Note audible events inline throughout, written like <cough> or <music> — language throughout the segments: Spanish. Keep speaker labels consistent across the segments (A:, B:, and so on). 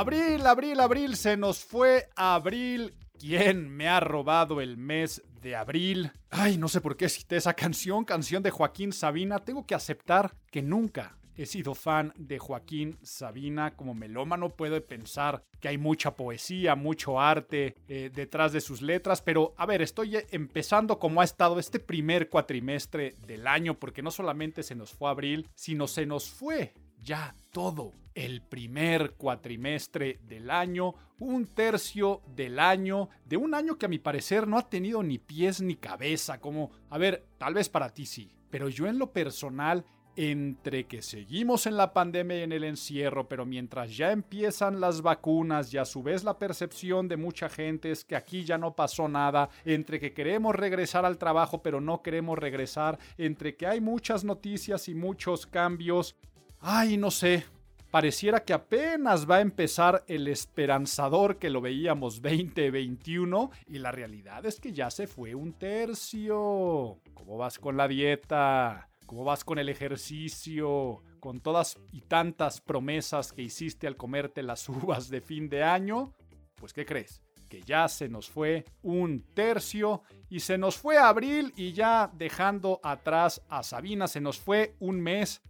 A: Abril, abril, abril, se nos fue abril. ¿Quién me ha robado el mes de abril? Ay, no sé por qué cité esa canción, canción de Joaquín Sabina. Tengo que aceptar que nunca he sido fan de Joaquín Sabina. Como melómano puedo pensar que hay mucha poesía, mucho arte eh, detrás de sus letras, pero a ver, estoy empezando como ha estado este primer cuatrimestre del año, porque no solamente se nos fue abril, sino se nos fue ya todo. El primer cuatrimestre del año, un tercio del año, de un año que a mi parecer no ha tenido ni pies ni cabeza, como, a ver, tal vez para ti sí, pero yo en lo personal entre que seguimos en la pandemia y en el encierro, pero mientras ya empiezan las vacunas y a su vez la percepción de mucha gente es que aquí ya no pasó nada, entre que queremos regresar al trabajo pero no queremos regresar, entre que hay muchas noticias y muchos cambios, ay, no sé, pareciera que apenas va a empezar el esperanzador que lo veíamos 2021 y la realidad es que ya se fue un tercio. ¿Cómo vas con la dieta? ¿Cómo vas con el ejercicio? Con todas y tantas promesas que hiciste al comerte las <laughs> uvas de fin de año. Pues ¿qué crees? que ya se nos fue un tercio y se nos fue abril y ya dejando atrás a Sabina se nos fue un mes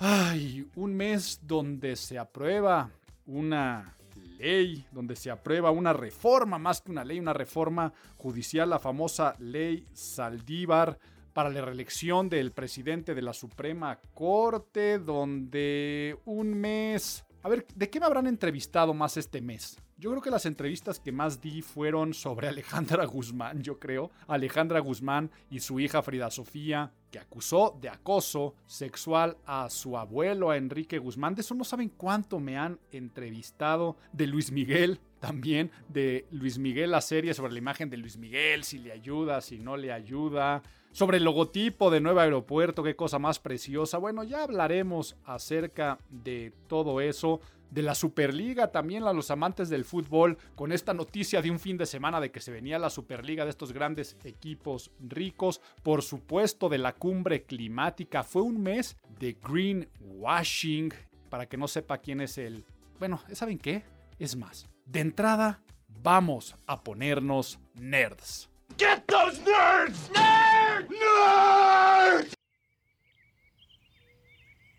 A: Ay, un mes donde se aprueba una ley, donde se aprueba una reforma, más que una ley, una reforma judicial, la famosa ley Saldívar para la reelección del presidente de la Suprema Corte, donde un mes... A ver, ¿de qué me habrán entrevistado más este mes? Yo creo que las entrevistas que más di fueron sobre <laughs> Alejandra Guzmán, yo creo. Alejandra Guzmán y su hija Frida Sofía, que acusó de acoso sexual a su abuelo, a Enrique Guzmán. De eso no saben cuánto me han entrevistado. De Luis Miguel, <laughs> también. De Luis Miguel, la serie sobre la imagen de Luis Miguel, si le ayuda, si no le ayuda. Sobre el logotipo de Nuevo Aeropuerto, qué cosa más preciosa. Bueno, ya hablaremos acerca de todo eso de la Superliga, también a los amantes del fútbol, con esta noticia de un fin de semana de que se venía la Superliga de estos grandes equipos ricos, por supuesto de la cumbre climática, fue un mes de greenwashing, para que no sepa quién es el... Bueno, ¿saben qué? Es más, de entrada, vamos a ponernos nerds. Get those nerds! Nerds! Nerds!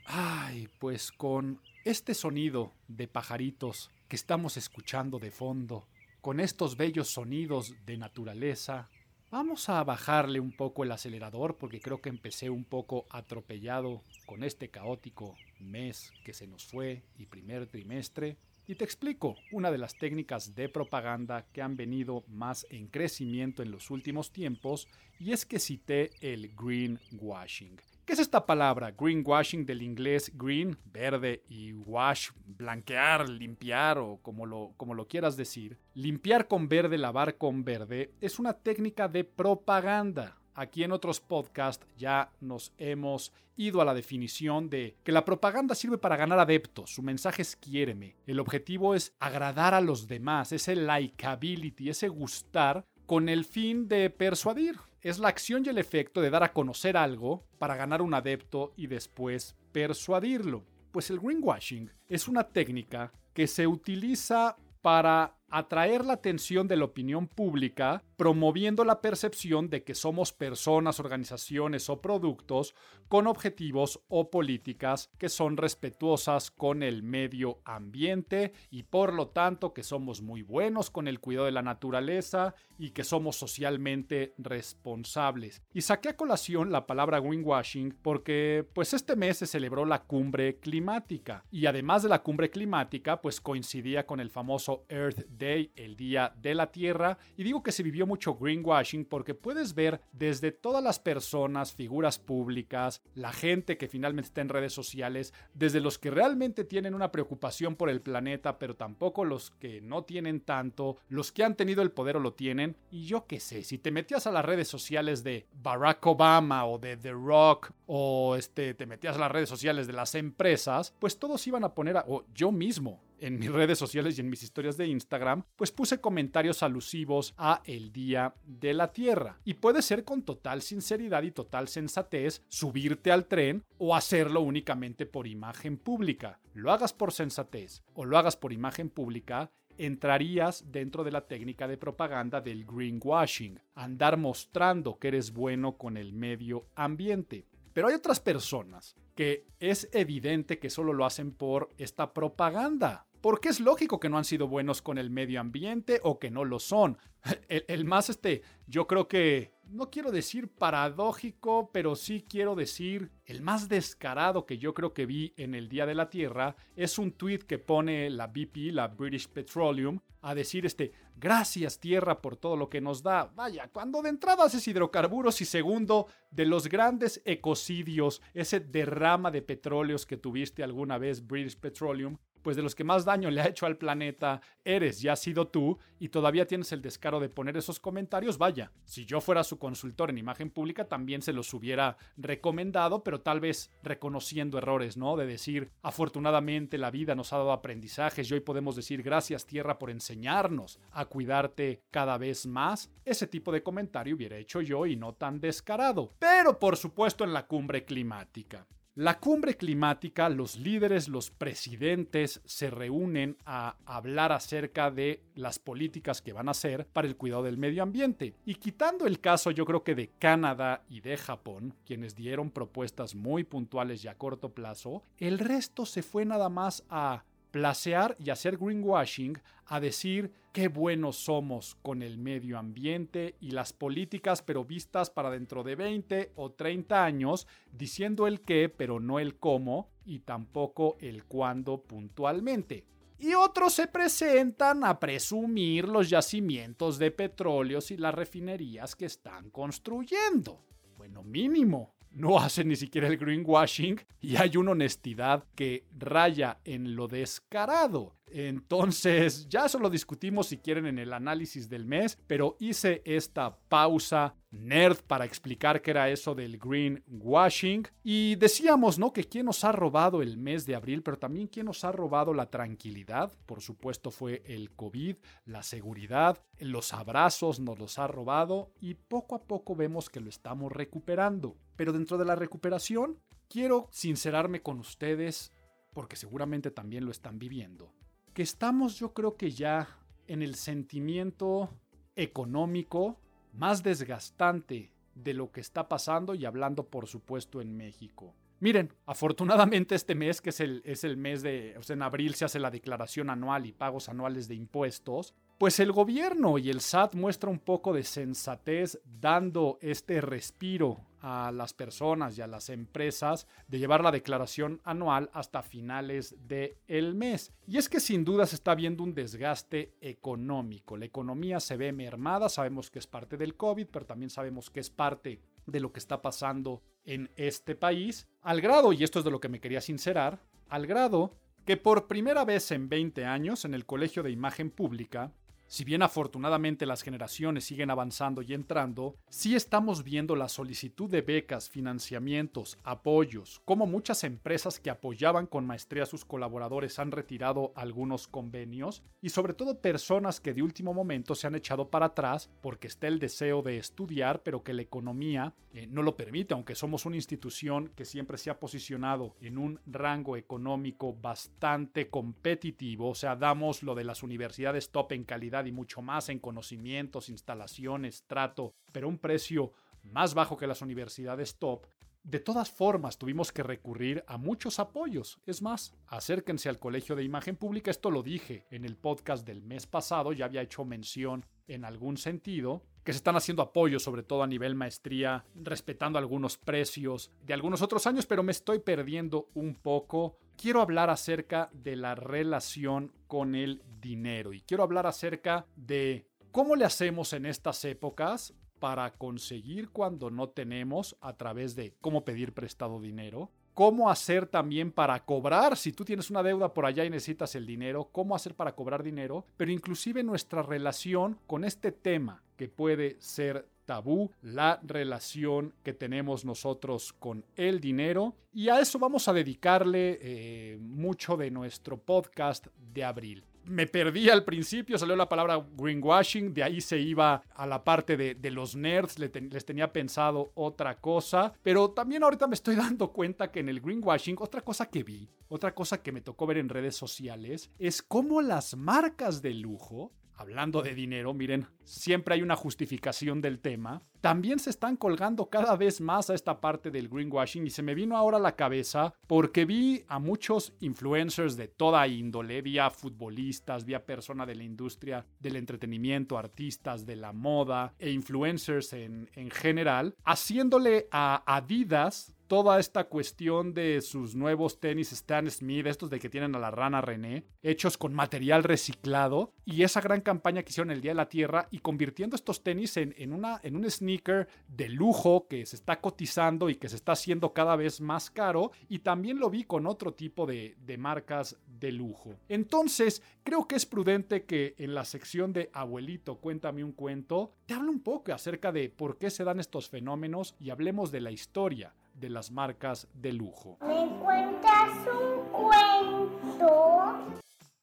A: Ay, pues con este sonido de pajaritos que estamos escuchando de fondo, con estos bellos sonidos de naturaleza, vamos a bajarle un poco el acelerador porque creo que empecé un poco atropellado con este caótico mes que se nos fue y primer trimestre. Y te explico una de las técnicas de propaganda que han venido más en crecimiento en los últimos tiempos y es que cité el greenwashing. ¿Qué es esta palabra? Greenwashing del inglés green, verde, y wash, blanquear, limpiar o como lo, como lo quieras decir. Limpiar con verde, lavar con verde es una técnica de propaganda. Aquí en otros podcasts ya nos hemos ido a la definición de que la propaganda sirve para ganar adeptos, su mensaje es quiéreme. El objetivo es agradar a los demás, ese likability, ese gustar con el fin de persuadir es la acción y el efecto de dar a conocer algo para ganar un adepto y después persuadirlo. Pues el greenwashing es una técnica que se utiliza para atraer la atención de la opinión pública, promoviendo la percepción de que somos personas, organizaciones o productos con objetivos o políticas que son respetuosas con el medio ambiente y por lo tanto que somos muy buenos con el cuidado de la naturaleza y que somos socialmente responsables. Y saqué a colación la palabra greenwashing porque pues este mes se celebró la cumbre climática y además de la cumbre climática pues coincidía con el famoso Earth El Día de la Tierra. Y digo que se vivió mucho greenwashing porque puedes ver desde todas las personas, figuras públicas, la gente que finalmente está en redes sociales, desde los que realmente tienen una preocupación por el planeta, pero tampoco los que no tienen tanto, los que han tenido el poder o lo tienen. Y yo qué sé, si te metías a las redes sociales de Barack Obama o de The Rock o este, te metías a las redes sociales de las empresas, pues todos iban a poner, a, o yo mismo, en mis redes sociales y en mis historias de Instagram, pues puse comentarios alusivos a el Día de la Tierra. Y puede ser con total sinceridad y total sensatez subirte al tren o hacerlo únicamente por imagen pública. Lo hagas por sensatez o lo hagas por imagen pública, entrarías dentro de la técnica de propaganda del greenwashing, andar mostrando que eres bueno con el medio ambiente. Pero hay otras personas que es evidente que solo lo hacen por esta propaganda. Porque es lógico que no han sido buenos con el medio ambiente o que no lo son. <laughs> El, más, este, yo creo que, no quiero decir paradójico, pero sí quiero decir el más descarado que yo creo que vi en el Día de la Tierra es un tweet que pone la BP, la British Petroleum, a decir este, gracias Tierra por todo lo que nos da. Vaya, cuando de entrada haces hidrocarburos y segundo, de los grandes ecocidios, ese derrama de petróleos que tuviste alguna vez British Petroleum, pues de los que más daño le ha hecho al planeta eres y has sido tú y todavía tienes el descaro de poner esos comentarios, vaya, si yo fuera su consultor en imagen pública también se los hubiera recomendado, pero tal vez reconociendo errores, ¿no? De decir, afortunadamente la vida nos ha dado aprendizajes y hoy podemos decir gracias tierra por enseñarnos a cuidarte cada vez más. Ese tipo de comentario hubiera hecho yo y no tan descarado. Pero por supuesto en la cumbre climática. La cumbre climática, los líderes, los presidentes se reúnen a hablar acerca de las políticas que van a hacer para el cuidado del medio ambiente. Y quitando el caso yo creo que de Canadá y de Japón, quienes dieron propuestas muy puntuales y a corto plazo, el resto se fue nada más a placear y hacer greenwashing a decir qué buenos somos con el medio ambiente y las políticas, pero vistas para dentro de 20 o 30 años, diciendo el qué, pero no el cómo, y tampoco el cuándo puntualmente. Y otros se presentan a presumir los yacimientos de petróleos y las refinerías que están construyendo. Bueno, mínimo no hacen ni siquiera el greenwashing y hay una honestidad que raya en lo descarado. Entonces, ya eso lo discutimos si quieren en el análisis del mes, pero hice esta pausa nerd para explicar qué era eso del greenwashing. Y decíamos, ¿no? Que quién nos ha robado el mes de abril, pero también quién nos ha robado la tranquilidad. Por supuesto fue el COVID, la seguridad, los abrazos nos los ha robado y poco a poco vemos que lo estamos recuperando. Pero dentro de la recuperación, quiero sincerarme con ustedes, porque seguramente también lo están viviendo que estamos yo creo que ya en el sentimiento económico más desgastante de lo que está pasando y hablando por supuesto en México. Miren, afortunadamente este mes, que es el, es el mes de, o sea, en abril se hace la declaración anual y pagos anuales de impuestos, pues el gobierno y el SAT muestra un poco de sensatez dando este respiro a las personas y a las empresas de llevar la declaración anual hasta finales del el mes. Y es que sin duda se está viendo un desgaste económico. La economía se ve mermada, sabemos que es parte del COVID, pero también sabemos que es parte de lo que está pasando en este país, al grado, y esto es de lo que me quería sincerar, al grado que por primera vez en 20 años en el Colegio de Imagen Pública si bien afortunadamente las generaciones siguen avanzando y entrando, sí estamos viendo la solicitud de becas, financiamientos, apoyos, como muchas empresas que apoyaban con maestría a sus colaboradores han retirado algunos convenios y sobre todo personas que de último momento se han echado para atrás porque está el deseo de estudiar pero que la economía eh, no lo permite, aunque somos una institución que siempre se ha posicionado en un rango económico bastante competitivo, o sea, damos lo de las universidades top en calidad y mucho más en conocimientos, instalaciones, trato, pero un precio más bajo que las universidades top, de todas formas, tuvimos que recurrir a muchos apoyos. Es más, acérquense al Colegio de Imagen Pública, esto lo dije en el podcast del mes pasado, ya había hecho mención en algún sentido, que se están haciendo apoyos, sobre todo a nivel maestría, respetando algunos precios de algunos otros años, pero me estoy perdiendo un poco quiero hablar acerca de la relación con el dinero y quiero hablar acerca de cómo le hacemos en estas épocas para conseguir cuando no tenemos a través de cómo pedir prestado dinero, cómo hacer también para cobrar, si tú tienes una deuda por allá y necesitas el dinero, cómo hacer para cobrar dinero, pero inclusive nuestra relación con este tema que puede ser tabú, la relación que tenemos nosotros con el dinero. Y a eso vamos a dedicarle eh, mucho de nuestro podcast de abril me perdí al principio, salió la palabra greenwashing, de ahí se iba a la parte de, los nerds, les tenía pensado otra cosa, pero también ahorita me estoy <laughs> dando cuenta que en el greenwashing, otra cosa que vi, otra cosa que me tocó ver en redes sociales, es cómo las marcas de lujo hablando de dinero, miren, siempre hay una justificación del tema, también se están colgando cada vez más a esta parte del greenwashing y se me vino ahora a la cabeza porque vi a muchos influencers de toda índole, vi a futbolistas, vi a personas de la industria del entretenimiento, artistas de la moda e influencers en, en general, haciéndole a Adidas toda esta cuestión de sus nuevos tenis Stan Smith, estos de que tienen a la rana René, hechos con material reciclado, y esa gran campaña que hicieron el Día de la Tierra y convirtiendo estos tenis en, una, en un sneaker de lujo que se está cotizando y que se está haciendo cada vez más caro, y también lo vi con otro tipo de, de marcas de lujo. Entonces, creo que es prudente que en la sección de Abuelito, cuéntame un cuento, te hable un poco acerca de por qué se dan estos fenómenos y hablemos de la historia de las marcas de lujo.
B: ¿Me cuentas un cuento?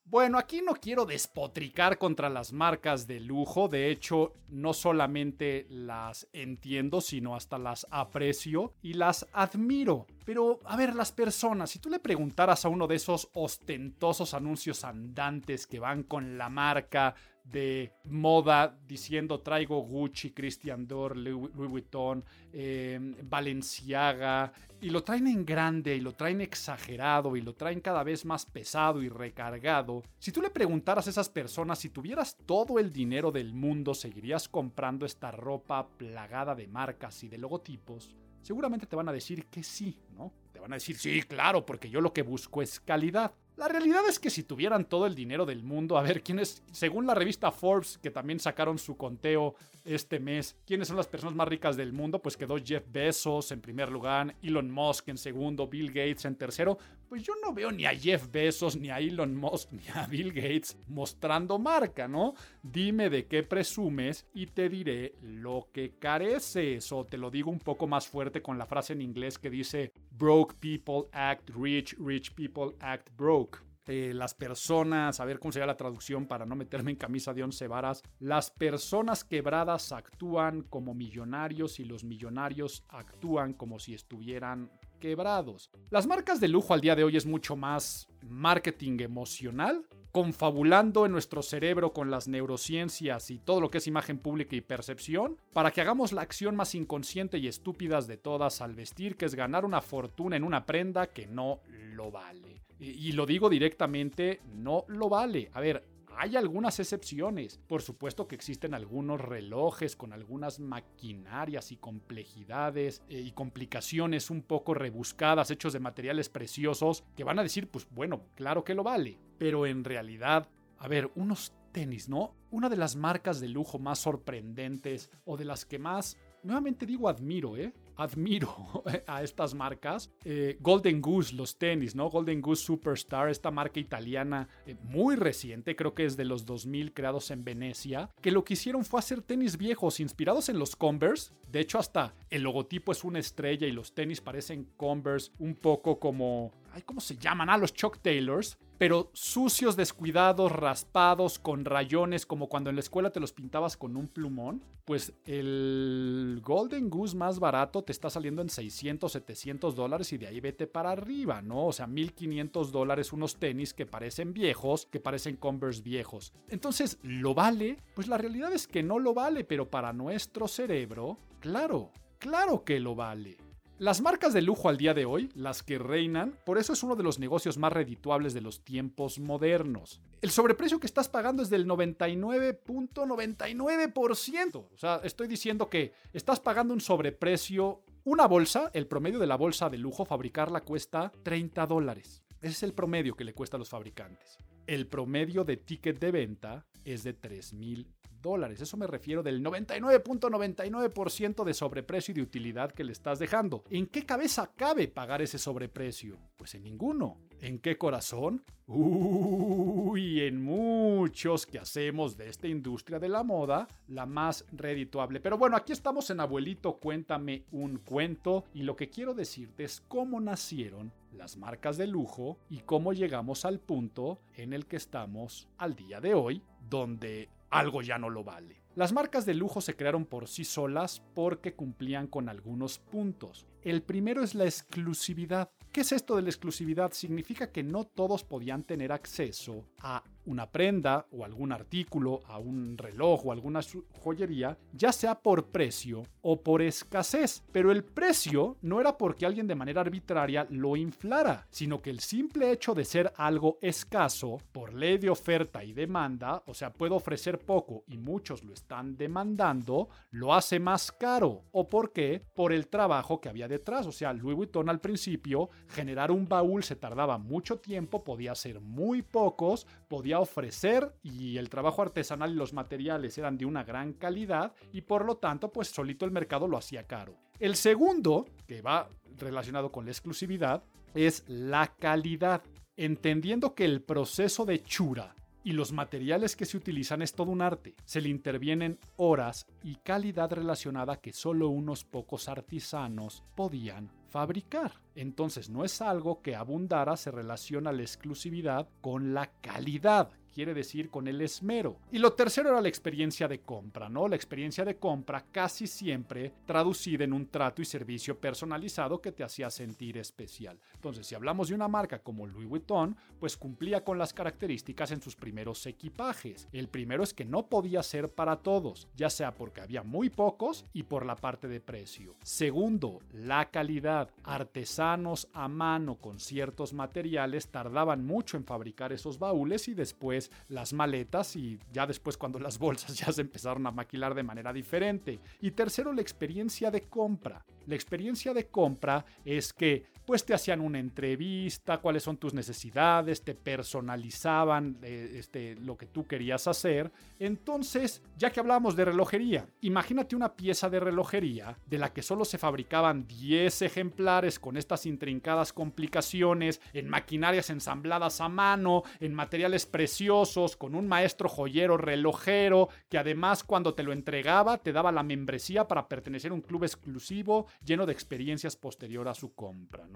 A: Bueno, aquí no quiero despotricar contra las marcas de lujo, de hecho no solamente las entiendo, sino hasta las aprecio y las admiro. Pero, a ver, las personas, si tú le preguntaras a uno de esos ostentosos anuncios andantes que van con la marca de moda diciendo traigo Gucci, Christian Dior, Louis Vuitton, eh, Balenciaga y lo traen en grande y lo traen exagerado y lo traen cada vez más pesado y recargado. Si tú le preguntaras a esas personas si tuvieras todo el dinero del mundo, ¿seguirías comprando esta ropa plagada de marcas y de logotipos? Seguramente te van a decir que sí, ¿no? Te van a decir, sí, claro, porque yo lo que busco es calidad. La realidad es que si tuvieran todo el dinero del mundo, a ver, quiénes, según la revista Forbes, que también sacaron su conteo este mes, quiénes son las personas más ricas del mundo, pues quedó Jeff Bezos en primer lugar, Elon Musk en segundo, Bill Gates en tercero. Pues yo no veo ni a Jeff Bezos, ni a Elon Musk, ni a Bill Gates mostrando marca, ¿no? Dime de qué presumes y te diré lo que careces. O te lo digo un poco más fuerte con la frase en inglés que dice, broke people act rich, rich people act broke. Eh, las personas, a ver cómo sería la traducción para no meterme en camisa de once varas, las personas quebradas actúan como millonarios y los millonarios actúan como si estuvieran quebrados. Las marcas de lujo al día de hoy es mucho más marketing emocional, confabulando en nuestro cerebro con las neurociencias y todo lo que es imagen pública y percepción, para que hagamos la acción más inconsciente y estúpidas de todas al vestir, que es ganar una fortuna en una prenda que no lo vale. Y, lo digo directamente, no lo vale. A ver, hay algunas excepciones. Por supuesto que existen algunos relojes con algunas maquinarias y complejidades eh, y complicaciones un poco rebuscadas, hechos de materiales preciosos, que van a decir, pues bueno, claro que lo vale. Pero en realidad, a ver, unos tenis, ¿no? Una de las marcas de lujo más sorprendentes o de las que más, nuevamente digo admiro, ¿eh? Admiro <laughs> a estas marcas. Eh, Golden Goose, los tenis, ¿no? Golden Goose Superstar, esta marca italiana eh, muy reciente, creo que es de los 2000, creados en Venecia, que lo que hicieron fue hacer tenis viejos inspirados en los Converse. De hecho, hasta el logotipo es una estrella y los tenis parecen Converse un poco como ¿cómo se llaman? Ah, los Chuck Taylors. Pero sucios, descuidados, raspados, con rayones, como cuando en la escuela te los pintabas con un plumón. Pues el Golden Goose más barato te está saliendo en 600, 700 dólares y de ahí vete para arriba, ¿no? O sea, 1500 dólares unos tenis que parecen viejos, que parecen Converse viejos. Entonces, ¿lo vale? Pues la realidad es que no lo vale, pero para nuestro cerebro, claro, claro que lo vale. Las marcas de lujo al día de hoy, las que reinan, por eso es uno de los negocios más redituables de los tiempos modernos. El sobreprecio que estás pagando es del 99.99%. O sea, estoy diciendo que estás pagando un sobreprecio. Una bolsa, el promedio de la bolsa de lujo, fabricarla cuesta 30 dólares. Ese es el promedio que le cuesta a los fabricantes. El promedio de ticket de venta es de 3 mil dólares. Eso me refiero del 99.99% de sobreprecio y de utilidad que le estás dejando. ¿En qué cabeza cabe pagar ese sobreprecio? Pues en ninguno. ¿En qué corazón? Uy, en muchos que hacemos de esta industria de la moda la más redituable. Pero bueno, aquí estamos en Abuelito, cuéntame un cuento y lo que quiero decirte es cómo nacieron las marcas de lujo y cómo llegamos al punto en el que estamos al día de hoy, donde algo ya no lo vale. Las marcas de lujo se crearon por sí solas porque cumplían con algunos puntos. El primero es la exclusividad. ¿Qué es esto de la exclusividad? Significa que no todos podían tener acceso a una prenda o algún artículo, a un reloj o alguna joyería, ya sea por precio o por escasez. Pero el precio no era porque alguien de manera arbitraria lo inflara, sino que el simple hecho de ser algo escaso, por ley de oferta y demanda, o sea, puedo ofrecer poco y muchos lo están demandando, lo hace más caro. ¿O por qué? Por el trabajo que había detrás. O sea, Louis Vuitton al principio, generar un baúl se tardaba mucho tiempo, podía ser muy pocos, podía ofrecer y el trabajo artesanal y los materiales eran de una gran calidad y por lo tanto pues solito el mercado lo hacía caro. El segundo, que va relacionado con la exclusividad, es la calidad, entendiendo que el proceso de chura y los materiales que se utilizan es todo un arte. Se le intervienen horas y calidad relacionada que solo unos pocos artesanos podían fabricar. Entonces no es algo que abundara, se relaciona la exclusividad con la calidad quiere decir con el esmero. Y lo tercero era la experiencia de compra, ¿no? La experiencia de compra casi siempre traducida en un trato y servicio personalizado que te hacía sentir especial. Entonces, si hablamos de una marca como Louis Vuitton, pues cumplía con las características en sus primeros equipajes. El primero es que no podía ser para todos, ya sea porque había muy pocos y por la parte de precio. Segundo, la calidad. Artesanos a mano con ciertos materiales tardaban mucho en fabricar esos baúles y después las maletas y ya después cuando las bolsas ya se empezaron a maquilar de manera diferente. Y tercero, la experiencia de compra. La experiencia de compra es que pues te hacían una entrevista, cuáles son tus necesidades, te personalizaban eh, este, lo que tú querías hacer. Entonces, ya que hablamos de relojería, imagínate una pieza de relojería de la que solo se fabricaban 10 ejemplares con estas intrincadas complicaciones, en maquinarias ensambladas a mano, en materiales preciosos, con un maestro joyero relojero, que además cuando te lo entregaba te daba la membresía para pertenecer a un club exclusivo lleno de experiencias posterior a su compra.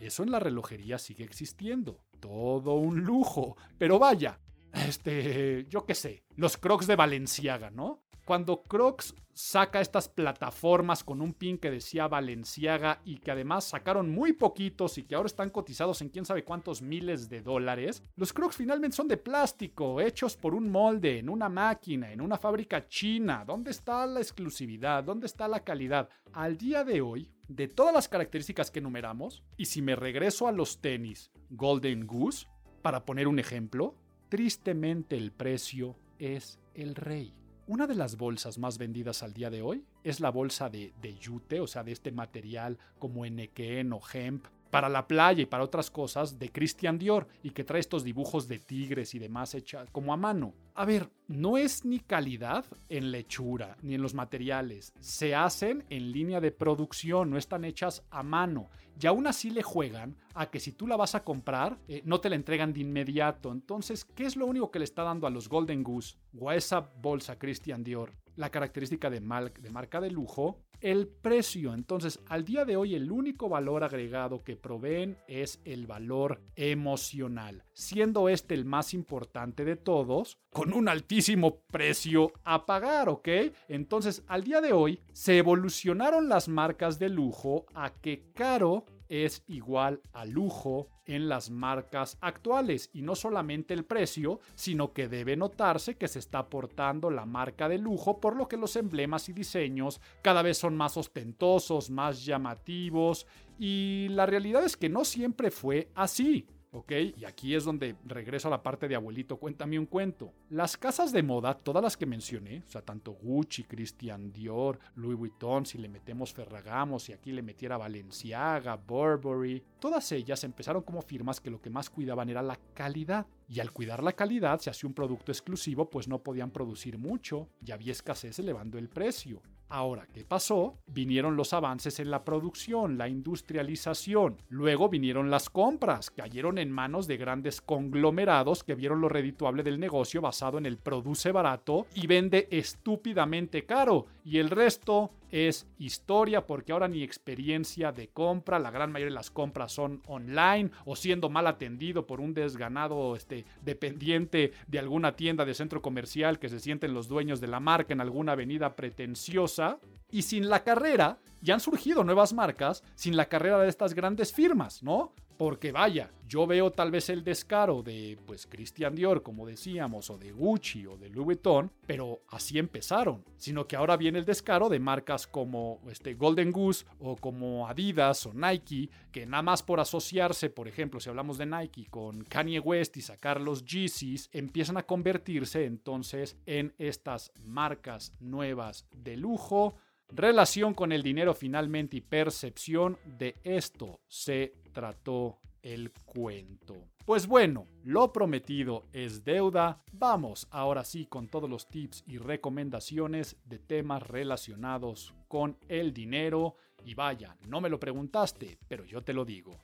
A: Eso en la relojería sigue existiendo. Todo un lujo. Pero vaya, este, yo qué sé, los crocs de Valenciaga, ¿no? Cuando Crocs saca estas plataformas con un pin que decía Valenciaga y que además sacaron muy poquitos y que ahora están cotizados en quién sabe cuántos miles de dólares, los Crocs finalmente son de plástico, hechos por un molde, en una máquina, en una fábrica china. ¿Dónde está la exclusividad? ¿Dónde está la calidad? Al día de hoy, de todas las características que enumeramos, y si me regreso a los tenis Golden Goose, para poner un ejemplo, tristemente el precio es el rey. Una de las bolsas más vendidas al día de hoy es la bolsa de, de yute, o sea, de este material como enequén o hemp, para la playa y para otras cosas de Christian Dior y que trae estos dibujos de tigres y demás hechas como a mano. A ver, no es ni calidad en lechura ni en los materiales. Se hacen en línea de producción, no están hechas a mano. Y aún así le juegan a que si tú la vas a comprar, eh, no te la entregan de inmediato. Entonces, ¿qué es lo único que le está dando a los Golden Goose o a esa bolsa Christian Dior? La característica de, marca de lujo el precio. Entonces, al día de hoy, el único valor agregado que proveen es el valor emocional, siendo este el más importante de todos, con un altísimo precio a pagar, ¿ok? Entonces, al día de hoy, se evolucionaron las marcas de lujo a que caro es igual a lujo en las marcas actuales y no solamente el precio, sino que debe notarse que se está aportando la marca de lujo, por lo que los emblemas y diseños cada vez son más ostentosos, más llamativos y la realidad es que no siempre fue así. ¿Ok? Y aquí es donde regreso a la parte de abuelito, cuéntame un cuento. Las casas de moda, todas las que mencioné, o sea, tanto Gucci, Christian Dior, Louis Vuitton, si le metemos Ferragamo, si aquí le metiera Balenciaga, Burberry, todas ellas empezaron como firmas que lo que más cuidaban era la calidad. Y al cuidar la calidad, se hacía un producto exclusivo, pues no podían producir mucho y había escasez elevando el precio. Ahora, ¿qué pasó? Vinieron los avances en la producción, la industrialización. Luego vinieron las compras, cayeron en manos de grandes conglomerados que vieron lo redituable del negocio basado en el produce barato y vende estúpidamente caro. Y el resto es historia porque ahora ni experiencia de compra, la gran mayoría de las compras son online o siendo mal atendido por un desganado este, dependiente de alguna tienda de centro comercial que se sienten los dueños de la marca en alguna avenida pretenciosa. Y sin la carrera, ya han surgido nuevas marcas sin la carrera de estas grandes firmas, ¿no? Porque vaya, yo veo tal vez el descaro de pues Christian Dior, como decíamos, o de Gucci o de Louis Vuitton, pero así empezaron, sino que ahora viene el descaro de marcas como este Golden Goose o como Adidas o Nike, que nada más por asociarse, por ejemplo, si hablamos de Nike con Kanye West y sacar los Yeezys, empiezan a convertirse entonces en estas marcas nuevas de lujo. Relación con el dinero finalmente y percepción de esto se trató el cuento. Pues bueno, lo prometido es deuda. Vamos ahora sí con todos los tips y recomendaciones de temas relacionados con el dinero. Y vaya, no me lo preguntaste, pero yo te lo digo.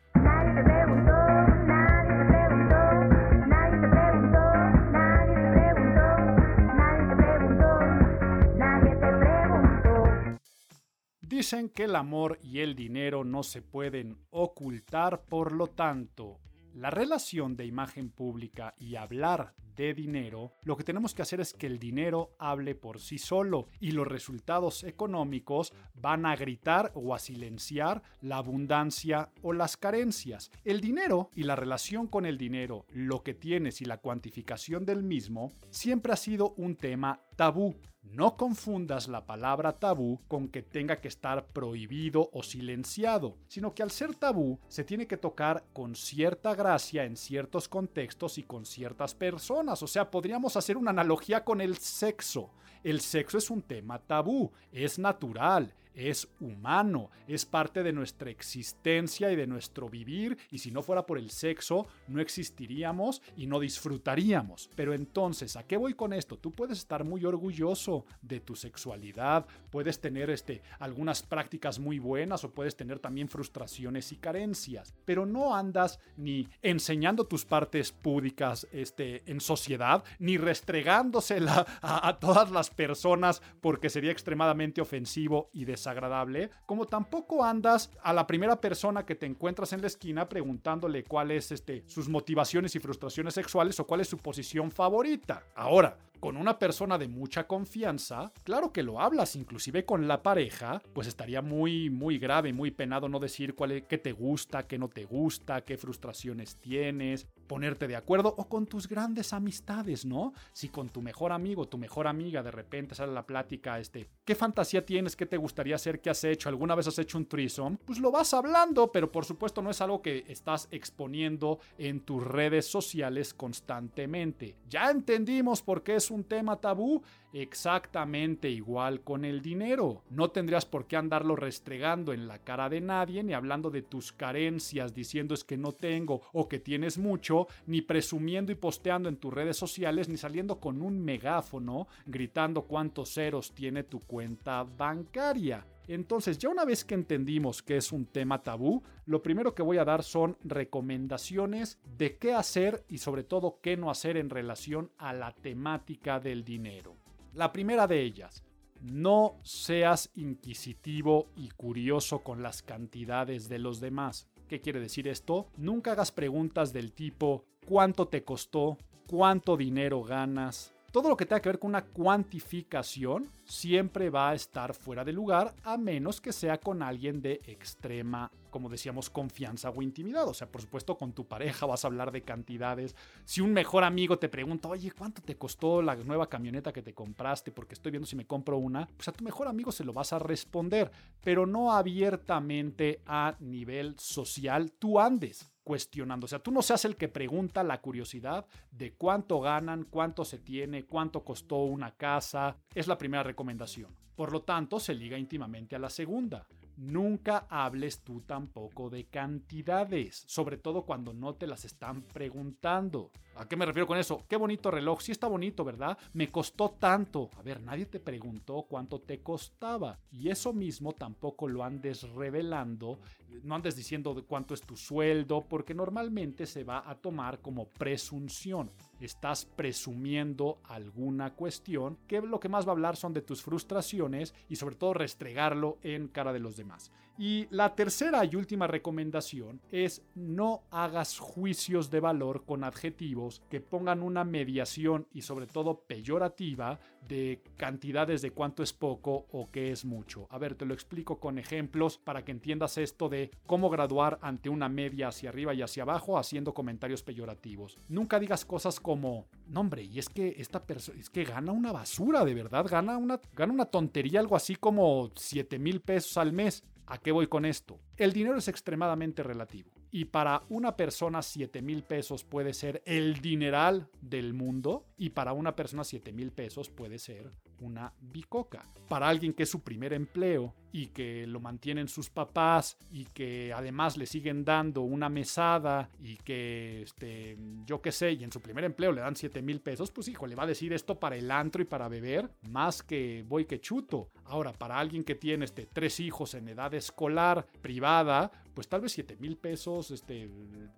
A: Dicen que el amor y el dinero no se pueden ocultar, por lo tanto, la relación de imagen pública y hablar de dinero, lo que tenemos que hacer es que el dinero hable por sí solo y los resultados económicos van a gritar o a silenciar la abundancia o las carencias. El dinero y la relación con el dinero, lo que tienes y la cuantificación del mismo, siempre ha sido un tema tabú. No confundas la palabra tabú con que tenga que estar prohibido o silenciado, sino que al ser tabú se tiene que tocar con cierta gracia en ciertos contextos y con ciertas personas. O sea, podríamos hacer una analogía con el sexo. El sexo es un tema tabú, es natural, es humano, es parte de nuestra existencia y de nuestro vivir, y si no fuera por el sexo, no existiríamos y no disfrutaríamos. Pero entonces, ¿a qué voy con esto? Tú puedes estar muy orgulloso de tu sexualidad, puedes tener este, algunas prácticas muy buenas o puedes tener también frustraciones y carencias, pero no andas ni enseñando tus partes púdicas este, en sociedad, ni restregándosela a, todas las personas porque sería extremadamente ofensivo y desagradable agradable, como tampoco andas a la primera persona que te encuentras en la esquina preguntándole cuál es este, sus motivaciones y frustraciones sexuales o cuál es su posición favorita. Ahora, con una persona de mucha confianza, claro que lo hablas, inclusive con la pareja, pues estaría muy, muy grave, muy penado no decir cuál es, qué te gusta, qué no te gusta, qué frustraciones tienes, ponerte de acuerdo o con tus grandes amistades, ¿no? Si con tu mejor amigo, tu mejor amiga de repente sale la plática, este, ¿qué fantasía tienes? ¿Qué te gustaría hacer? ¿Qué has hecho? ¿Alguna vez has hecho un threesome? Pues lo vas hablando, pero por supuesto no es algo que estás exponiendo en tus redes sociales constantemente. Ya entendimos por qué es un tema tabú, exactamente igual con el dinero. No tendrías por qué andarlo restregando en la cara de nadie, ni hablando de tus carencias, diciendo es que no tengo o que tienes mucho, ni presumiendo y posteando en tus redes sociales, ni saliendo con un megáfono gritando cuántos ceros tiene tu cuenta bancaria. Entonces, ya una vez que entendimos que es un tema tabú, lo primero que voy a dar son recomendaciones de qué hacer y sobre todo qué no hacer en relación a la temática del dinero. La primera de ellas, no seas inquisitivo y curioso con las cantidades de los demás. ¿Qué quiere decir esto? Nunca hagas preguntas del tipo ¿cuánto te costó? ¿Cuánto dinero ganas? Todo lo que tenga que ver con una cuantificación siempre va a estar fuera de lugar a menos que sea con alguien de extrema, como decíamos, confianza o intimidad. O sea, por supuesto, con tu pareja vas a hablar de cantidades. Si un mejor amigo te pregunta, oye, ¿cuánto te costó la nueva camioneta que te compraste? Porque estoy viendo si me compro una. Pues a tu mejor amigo se lo vas a responder, pero no abiertamente a nivel social tú andes cuestionando. O sea, tú no seas el que pregunta la curiosidad de cuánto ganan, cuánto se tiene, cuánto costó una casa. Es la primera recomendación. Por lo tanto, se liga íntimamente a la segunda. Nunca hables tú tampoco de cantidades, sobre todo cuando no te las están preguntando. ¿A qué me refiero con eso? Qué bonito reloj, sí está bonito, ¿verdad? Me costó tanto. A ver, nadie te preguntó cuánto te costaba. Y eso mismo tampoco lo andes revelando, no andes diciendo de cuánto es tu sueldo, porque normalmente se va a tomar como presunción estás presumiendo alguna cuestión, que lo que más va a hablar son de tus frustraciones y sobre todo restregarlo en cara de los demás. Y la tercera y última recomendación es no hagas juicios de valor con adjetivos que pongan una mediación y sobre todo peyorativa de cantidades de cuánto es poco o qué es mucho. A ver, te lo explico con ejemplos para que entiendas esto de cómo graduar ante una media hacia arriba y hacia abajo haciendo comentarios peyorativos. Nunca digas cosas como, no hombre, y es que esta persona, es que gana una basura, de verdad, gana una, gana una tontería, algo así como 7 mil pesos al mes. ¿A qué voy con esto? El dinero es extremadamente relativo. Y para una persona 7 mil pesos puede ser el dineral del mundo. Y para una persona 7 mil pesos puede ser una bicoca. Para alguien que es su primer empleo y que lo mantienen sus papás y que además le siguen dando una mesada y que, este, yo qué sé, y en su primer empleo le dan 7 mil pesos, pues hijo, le va a decir esto para el antro y para beber, más que voy que chuto. Ahora, para alguien que tiene este, tres hijos en edad escolar privada, pues tal vez 7 mil pesos este,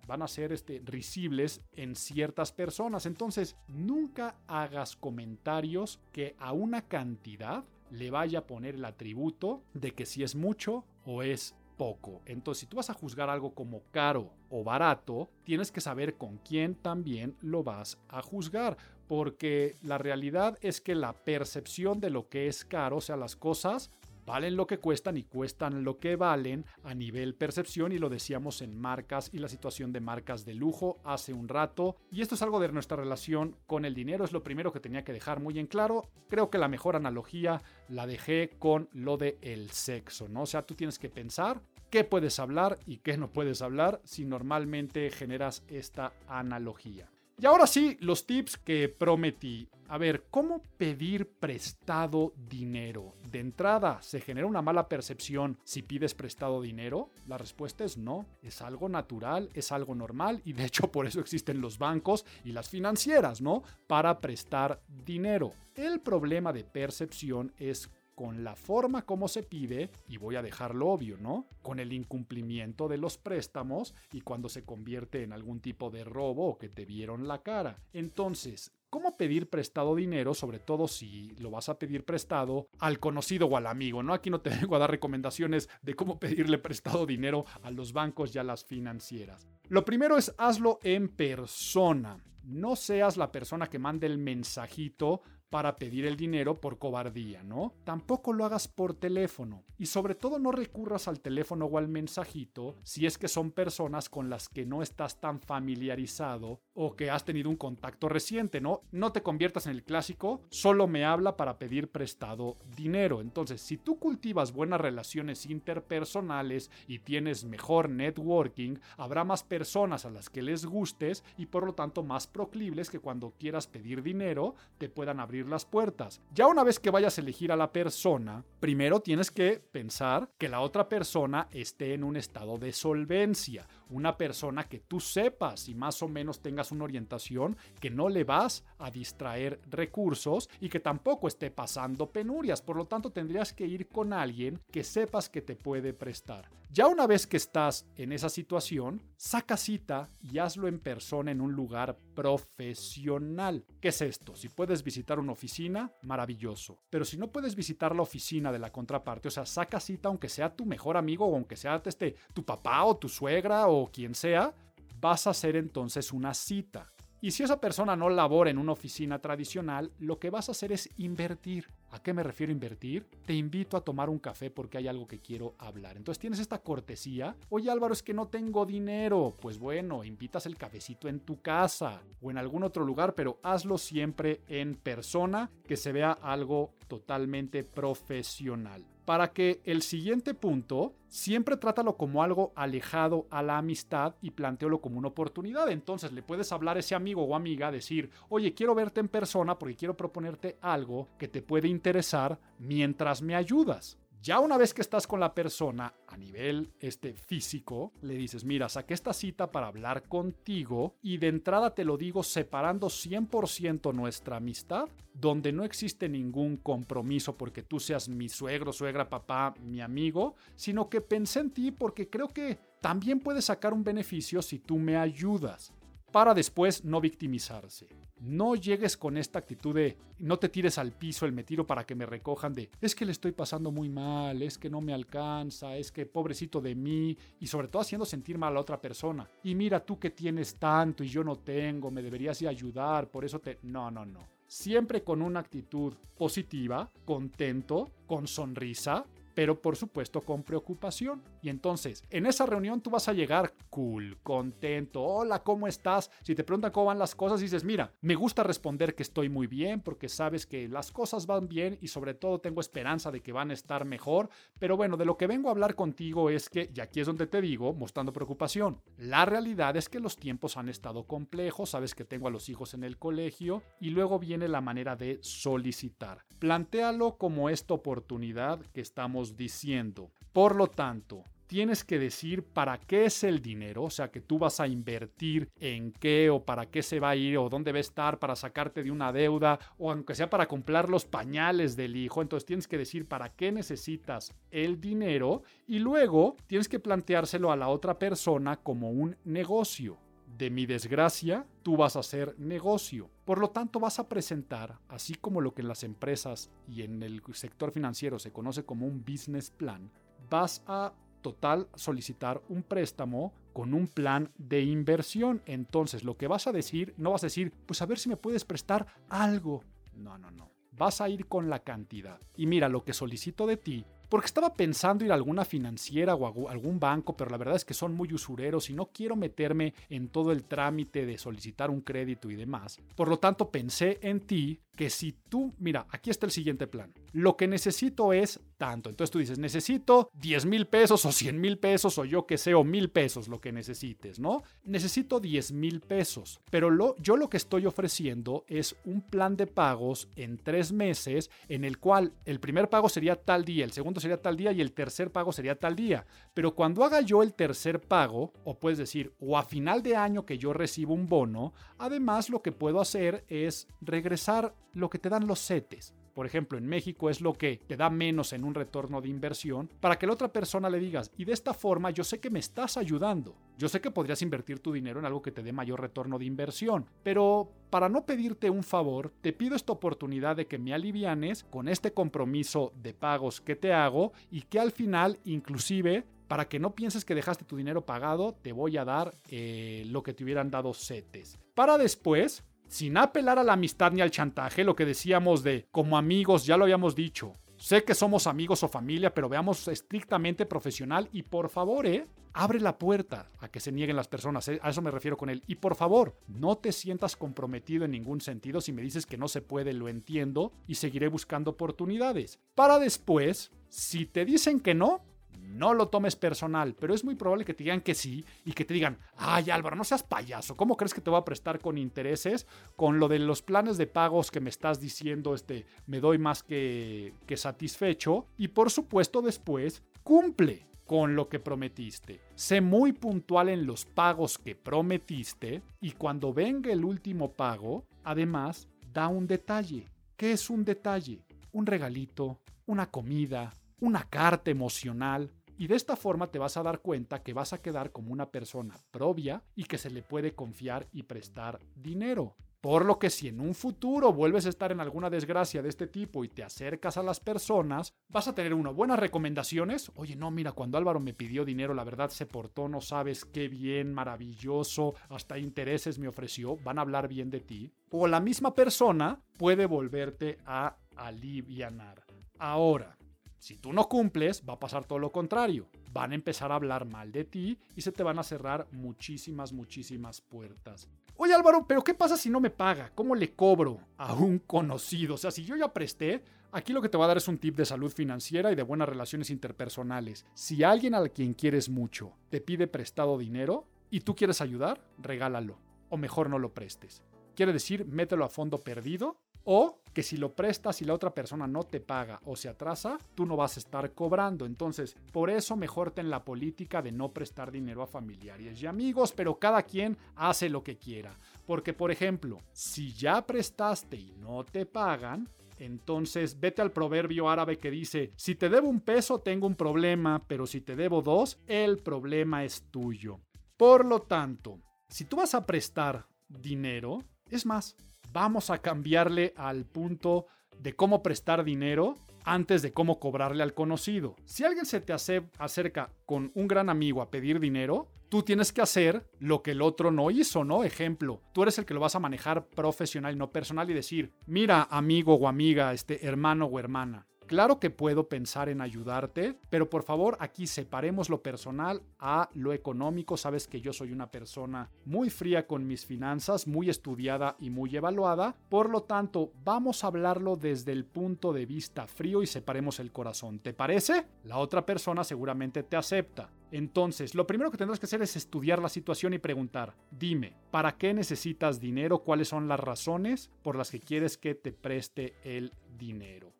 A: van a ser este, risibles en ciertas personas. Entonces, nunca hagas comentarios que a una cantidad le vaya a poner el atributo de que si es mucho o es poco. Entonces, si tú vas a juzgar algo como caro o barato, tienes que saber con quién también lo vas a juzgar. Porque la realidad es que la percepción de lo que es caro, o sea, las cosas valen lo que cuestan y cuestan lo que valen a nivel percepción y lo decíamos en marcas y la situación de marcas de lujo hace un rato. Y esto es algo de nuestra relación con el dinero, es lo primero que tenía que dejar muy en claro. Creo que la mejor analogía la dejé con lo de el sexo, ¿no? O sea, tú tienes que pensar qué puedes hablar y qué no puedes hablar si normalmente generas esta analogía. Y ahora sí, los tips que prometí. A ver, ¿cómo pedir prestado dinero? De entrada, ¿se genera una mala percepción si pides prestado dinero? La respuesta es no. Es algo natural, es algo normal y de hecho por eso existen los bancos y las financieras, ¿no? Para prestar dinero. El problema de percepción es con la forma como se pide, y voy a dejarlo obvio, ¿no? Con el incumplimiento de los préstamos y cuando se convierte en algún tipo de robo o que te vieron la cara. Entonces, ¿Cómo pedir prestado dinero, sobre todo si lo vas a pedir prestado al conocido o al amigo? ¿no? Aquí no te <laughs> vengo a dar recomendaciones de cómo pedirle prestado dinero a los bancos y a las financieras. Lo primero es hazlo en persona. No seas la persona que mande el mensajito para pedir el dinero por cobardía, ¿no? Tampoco lo hagas por teléfono. Y sobre todo no recurras al teléfono o al mensajito si es que son personas con las que no estás tan familiarizado o que has tenido un contacto reciente, ¿no? No te conviertas en el clásico, solo me habla para pedir prestado dinero. Entonces, si tú cultivas buenas relaciones interpersonales y tienes mejor networking, habrá más personas a las que les gustes y por lo tanto más proclibles que cuando quieras pedir dinero te puedan abrir las puertas. Ya una vez que vayas a elegir a la persona, primero tienes que pensar que la otra persona esté en un estado de solvencia, una persona que tú sepas y más o menos tengas una orientación que no le vas a distraer recursos y que tampoco esté pasando penurias. Por lo tanto, tendrías que ir con alguien que sepas que te puede prestar. Ya una vez que estás en esa situación, saca cita y hazlo en persona en un lugar profesional. ¿Qué es esto? Si puedes visitar una oficina, maravilloso. Pero si no puedes visitar la oficina de la contraparte, o sea, saca cita aunque sea tu mejor amigo o aunque sea este, tu papá o tu suegra o quien sea, vas a hacer entonces una cita. Y si esa persona no labora en una oficina tradicional, lo que vas a hacer es invertir. ¿A qué me refiero invertir? Te invito a tomar un café porque hay algo que quiero hablar. Entonces tienes esta cortesía. Oye Álvaro, es que no tengo dinero. Pues bueno, invitas el cafecito en tu casa o en algún otro lugar, pero hazlo siempre en persona, que se vea algo totalmente profesional para que el siguiente punto siempre trátalo como algo alejado a la amistad y plantealo como una oportunidad. Entonces le puedes hablar a ese amigo o amiga, decir, oye, quiero verte en persona porque quiero proponerte algo que te puede interesar mientras me ayudas. Ya una vez que estás con la persona a nivel este, físico, le dices, mira, saqué esta cita para hablar contigo y de entrada te lo digo separando 100% nuestra amistad, donde no existe ningún compromiso porque tú seas mi suegro, suegra, papá, mi amigo, sino que pensé en ti porque creo que también puedes sacar un beneficio si tú me ayudas para después no victimizarse. No llegues con esta actitud de no te tires al piso el me tiro para que me recojan de es que le estoy pasando muy mal, es que no me alcanza, es que pobrecito de mí y sobre todo haciendo sentir mal a otra persona. Y mira tú que tienes tanto y yo no tengo, me deberías ayudar, por eso te... No, no, no. Siempre con una actitud positiva, contento, con sonrisa, pero por supuesto con preocupación. Y entonces, en esa reunión tú vas a llegar cool, contento, hola, ¿cómo estás? Si te preguntan cómo van las cosas, dices, mira, me gusta responder que estoy muy bien porque sabes que las cosas van bien y sobre todo tengo esperanza de que van a estar mejor, pero bueno, de lo que vengo a hablar contigo es que, y aquí es donde te digo, mostrando preocupación, la realidad es que los tiempos han estado complejos, sabes que tengo a los hijos en el colegio y luego viene la manera de solicitar. Plantéalo como esta oportunidad que estamos diciendo. Por lo tanto, tienes que decir para qué es el dinero, o sea, que tú vas a invertir en qué o para qué se va a ir o dónde va a estar para sacarte de una deuda o aunque sea para comprar los pañales del hijo. Entonces tienes que decir para qué necesitas el dinero y luego tienes que planteárselo a la otra persona como un negocio de mi desgracia, tú vas a hacer negocio. Por lo tanto, vas a presentar, así como lo que en las empresas y en el sector financiero se conoce como un business plan, vas a total solicitar un préstamo con un plan de inversión. Entonces, lo que vas a decir, no vas a decir, pues a ver si me puedes prestar algo. No, no, no. Vas a ir con la cantidad. Y mira, lo que solicito de ti porque estaba pensando ir a alguna financiera o a algún banco, pero la verdad es que son muy usureros y no quiero meterme en todo el trámite de solicitar un crédito y demás. Por lo tanto, pensé en ti que si tú, mira, aquí está el siguiente plan. Lo que necesito es tanto. Entonces tú dices, necesito 10 mil pesos o 100 mil pesos o yo que sé, o mil pesos, lo que necesites, ¿no? Necesito 10 mil pesos. Pero lo, yo lo que estoy ofreciendo es un plan de pagos en tres meses en el cual el primer pago sería tal día, el segundo sería tal día y el tercer pago sería tal día. Pero cuando haga yo el tercer pago, o puedes decir, o a final de año que yo recibo un bono, además lo que puedo hacer es regresar lo que te dan los CETES. Por ejemplo, en México es lo que te da menos en un retorno de inversión para que la otra persona le digas, y de esta forma yo sé que me estás ayudando. Yo sé que podrías invertir tu dinero en algo que te dé mayor retorno de inversión, pero para no pedirte un favor, te pido esta oportunidad de que me alivianes con este compromiso de pagos que te hago y que al final inclusive para que no pienses que dejaste tu dinero pagado, te voy a dar eh, lo que te hubieran dado CETES. Para después sin apelar a la amistad ni al chantaje, lo que decíamos de como amigos, ya lo habíamos dicho. Sé que somos amigos o familia, pero veamos estrictamente profesional y por favor, ¿eh? Abre la puerta a que se nieguen las personas, ¿eh? a eso me refiero con él. Y por favor, no te sientas comprometido en ningún sentido si me dices que no se puede, lo entiendo y seguiré buscando oportunidades. Para después, si te dicen que no, no lo tomes personal, pero es muy probable que te digan que sí y que te digan, ay Álvaro, no seas payaso, ¿cómo crees que te voy a prestar con intereses? Con lo de los planes de pagos que me estás diciendo, este, me doy más que, que satisfecho. Y por supuesto después, cumple con lo que prometiste. Sé muy puntual en los pagos que prometiste y cuando venga el último pago, además, da un detalle. ¿Qué es un detalle? Un regalito, una comida, una carta emocional, y de esta forma te vas a dar cuenta que vas a quedar como una persona propia y que se le puede confiar y prestar dinero. Por lo que si en un futuro vuelves a estar en alguna desgracia de este tipo y te acercas a las personas, vas a tener unas buenas recomendaciones. Oye, no, mira, cuando Álvaro me pidió dinero, la verdad se portó, no sabes qué bien, maravilloso, hasta intereses me ofreció, van a hablar bien de ti. O la misma persona puede volverte a alivianar. Ahora, si tú no cumples, va a pasar todo lo contrario. Van a empezar a hablar mal de ti y se te van a cerrar muchísimas, muchísimas puertas. Oye Álvaro, pero ¿qué pasa si no me paga? ¿Cómo le cobro a un conocido? O sea, si yo ya presté, aquí lo que te va a dar es un tip de salud financiera y de buenas relaciones interpersonales. Si alguien al quien quieres mucho te pide prestado dinero y tú quieres ayudar, regálalo. O mejor no lo prestes. Quiere decir, mételo a fondo perdido o que si lo prestas y la otra persona no te paga o se atrasa, tú no vas a estar cobrando. Entonces, por eso mejor ten la política de no prestar dinero a familiares y amigos, pero cada quien hace lo que quiera. Porque, por ejemplo, si ya prestaste y no te pagan, entonces vete al proverbio árabe que dice, si te debo un peso tengo un problema, pero si te debo dos, el problema es tuyo. Por lo tanto, si tú vas a prestar dinero, es más, vamos a cambiarle al punto de cómo prestar dinero antes de cómo cobrarle al conocido. Si alguien se te acerca con un gran amigo a pedir dinero, tú tienes que hacer lo que el otro no hizo, ¿no? Ejemplo, tú eres el que lo vas a manejar profesional, no personal y decir, mira amigo o amiga, este hermano o hermana, Claro que puedo pensar en ayudarte, pero por favor aquí separemos lo personal a lo económico. Sabes que yo soy una persona muy fría con mis finanzas, muy estudiada y muy evaluada. Por lo tanto, vamos a hablarlo desde el punto de vista frío y separemos el corazón. ¿Te parece? La otra persona seguramente te acepta. Entonces, lo primero que tendrás que hacer es estudiar la situación y preguntar, dime, ¿para qué necesitas dinero? ¿Cuáles son las razones por las que quieres que te preste el dinero?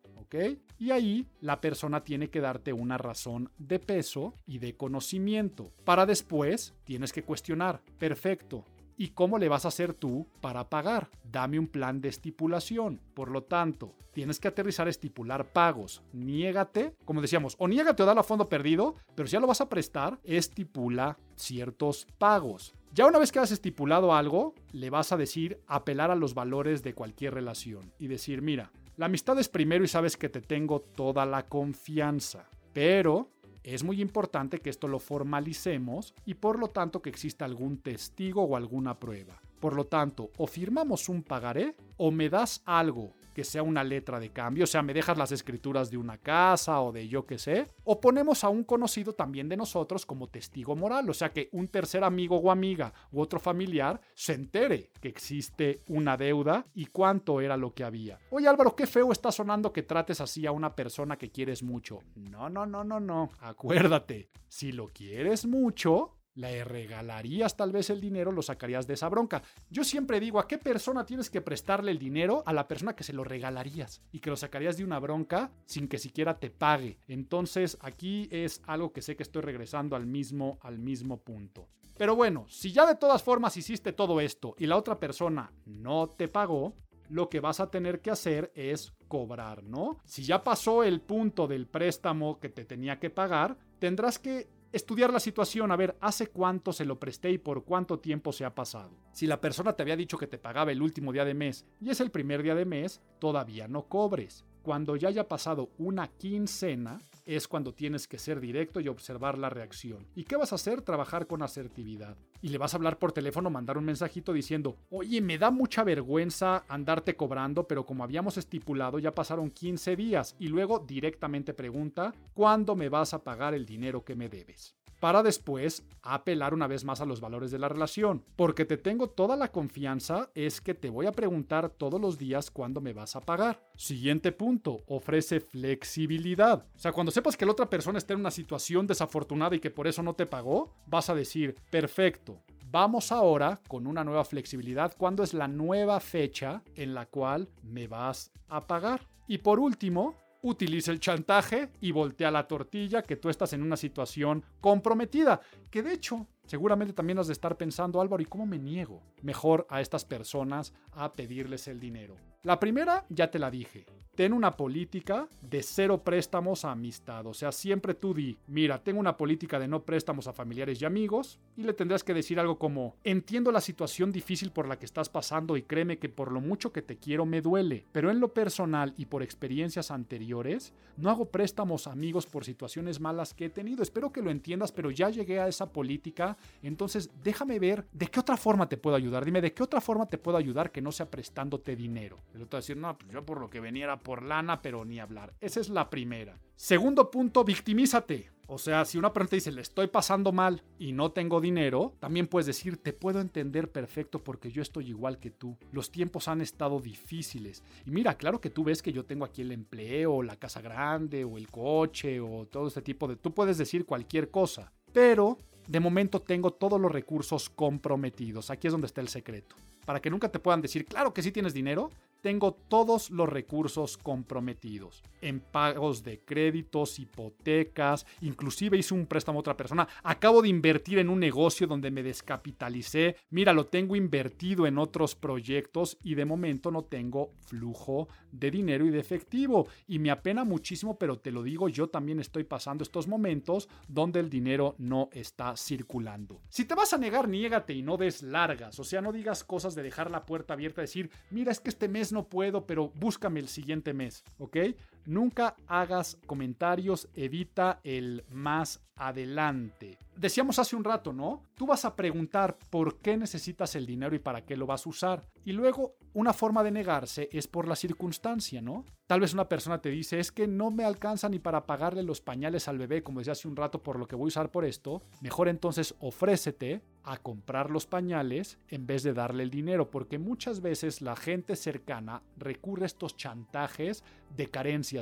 A: Y ahí la persona tiene que darte una razón de peso y de conocimiento. Para después tienes que cuestionar, perfecto, ¿Y cómo le vas a hacer tú para pagar? Dame un plan de estipulación. Por lo tanto, tienes que aterrizar, estipular pagos. Niégate, como decíamos, o niégate o dale a fondo perdido, pero si ya lo vas a prestar, estipula ciertos pagos. Ya una vez que has estipulado algo, le vas a decir apelar a los valores de cualquier relación y decir, mira, la amistad es primero y sabes que te tengo toda la confianza, pero es muy importante que esto lo formalicemos y por lo tanto que exista algún testigo o alguna prueba. Por lo tanto, o firmamos un pagaré o me das algo que sea una letra de cambio, o sea, me dejas las escrituras de una casa o de yo qué sé, o ponemos a un conocido también de nosotros como testigo moral, o sea, que un tercer amigo o amiga u otro familiar se entere que existe una deuda y cuánto era lo que había. Oye Álvaro, qué feo está sonando que trates así a una persona que quieres mucho. No, no, no, no, no. Acuérdate, si lo quieres mucho, le regalarías tal vez el dinero, lo sacarías de esa bronca. Yo siempre digo, ¿a qué persona tienes que prestarle el dinero? A la persona que se lo regalarías y que lo sacarías de una bronca sin que siquiera te pague. Entonces aquí es algo que sé que estoy regresando al mismo, al mismo punto. Pero bueno, si ya de todas formas hiciste todo esto y la otra persona no te pagó, lo que vas a tener que hacer es cobrar, ¿no? Si ya pasó el punto del préstamo que te tenía que pagar, tendrás que estudiar la situación, a ver, hace cuánto se lo presté y por cuánto tiempo se ha pasado. Si la persona te había dicho que te pagaba el último día de mes y es el primer día de mes, todavía no cobres. Cuando ya haya pasado una quincena, es cuando tienes que ser directo y observar la reacción. ¿Y qué vas a hacer? Trabajar con asertividad. Y le vas a hablar por teléfono, mandar un mensajito diciendo, oye, me da mucha vergüenza andarte cobrando, pero como habíamos estipulado, ya pasaron 15 días. Y luego directamente pregunta, ¿cuándo me vas a pagar el dinero que me debes? Para después apelar una vez más a los valores de la relación. Porque te tengo toda la confianza es que te voy a preguntar todos los días cuándo me vas a pagar. Siguiente punto, ofrece flexibilidad. O sea, cuando sepas que la otra persona está en una situación desafortunada y que por eso no te pagó, vas a decir, perfecto, vamos ahora con una nueva flexibilidad. ¿Cuándo es la nueva fecha en la cual me vas a pagar? Y por último, utiliza el chantaje y voltea la tortilla que tú estás en una situación comprometida. Que de hecho, seguramente también has de estar pensando, Álvaro, ¿y cómo me niego mejor a estas personas a pedirles el dinero? La primera, ya te la dije, ten una política de cero préstamos a amistad. O sea, siempre tú di, mira, tengo una política de no préstamos a familiares y amigos, y le tendrás que decir algo como, entiendo la situación difícil por la que estás pasando y créeme que por lo mucho que te quiero me duele, pero en lo personal y por experiencias anteriores, no hago préstamos a amigos por situaciones malas que he tenido. Espero que lo entiendas, pero ya llegué a esa política, entonces déjame ver de qué otra forma te puedo ayudar. Dime, ¿de qué otra forma te puedo ayudar que no sea prestándote dinero? El otro va a decir, no, pues yo por lo que venía era por lana, pero ni hablar. Esa es la primera. Segundo punto, victimízate. O sea, si una persona dice, le estoy pasando mal y no tengo dinero, también puedes decir, te puedo entender perfecto porque yo estoy igual que tú. Los tiempos han estado difíciles. Y mira, claro que tú ves que yo tengo aquí el empleo, la casa grande, o el coche, o todo este tipo de... Tú puedes decir cualquier cosa. Pero de momento tengo todos los recursos comprometidos. Aquí es donde está el secreto. Para que nunca te puedan decir, claro que sí tienes dinero, tengo todos los recursos comprometidos en pagos de créditos, hipotecas, inclusive hice un préstamo a otra persona. Acabo de invertir en un negocio donde me descapitalicé. Mira, lo tengo invertido en otros proyectos y de momento no tengo flujo de dinero y de efectivo. Y me apena muchísimo, pero te lo digo, yo también estoy pasando estos momentos donde el dinero no está circulando. Si te vas a negar, niégate y no des largas. O sea, no digas cosas de dejar la puerta abierta, decir, mira, es que este mes no puedo, pero búscame el siguiente mes, ¿ok? Nunca hagas comentarios, evita el más adelante. Decíamos hace un rato, ¿no? Tú vas a preguntar por qué necesitas el dinero y para qué lo vas a usar. Y luego, una forma de negarse es por la circunstancia, ¿no? Tal vez una persona te dice, es que no me alcanza ni para pagarle los pañales al bebé, como decía hace un rato, por lo que voy a usar por esto. Mejor entonces ofrécete a comprar los pañales en vez de darle el dinero, porque muchas veces la gente cercana recurre a estos chantajes de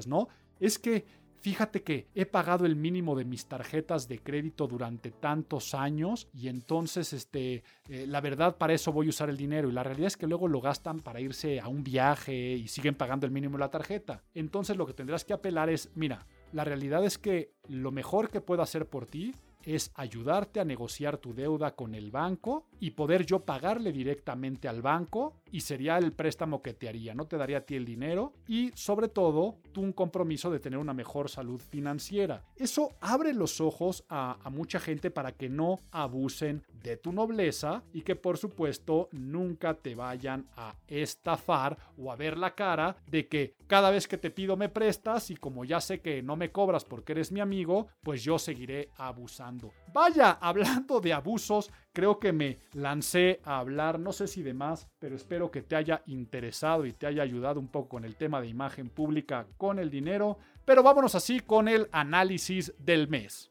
A: ¿no? Es que fíjate que he pagado el mínimo de mis tarjetas de crédito durante tantos años y entonces este eh, la verdad para eso voy a usar el dinero y la realidad es que luego lo gastan para irse a un viaje y siguen pagando el mínimo de la tarjeta. Entonces lo que tendrás que apelar es, mira, la realidad es que lo mejor que puedo hacer por ti es ayudarte a negociar tu deuda con el banco y poder yo pagarle directamente al banco y sería el préstamo que te haría, no te daría a ti el dinero y sobre todo tú un compromiso de tener una mejor salud financiera. Eso abre los ojos a, a mucha gente para que no abusen de tu nobleza y que por supuesto nunca te vayan a estafar o a ver la cara de que cada vez que te pido me prestas y como ya sé que no me cobras porque eres mi amigo, pues yo seguiré abusando. Vaya, <laughs> hablando de abusos, creo que me lancé a hablar, no sé si de más, pero espero que te haya interesado y te haya ayudado un poco con el tema de imagen pública con el dinero. Pero vámonos así con el análisis del mes.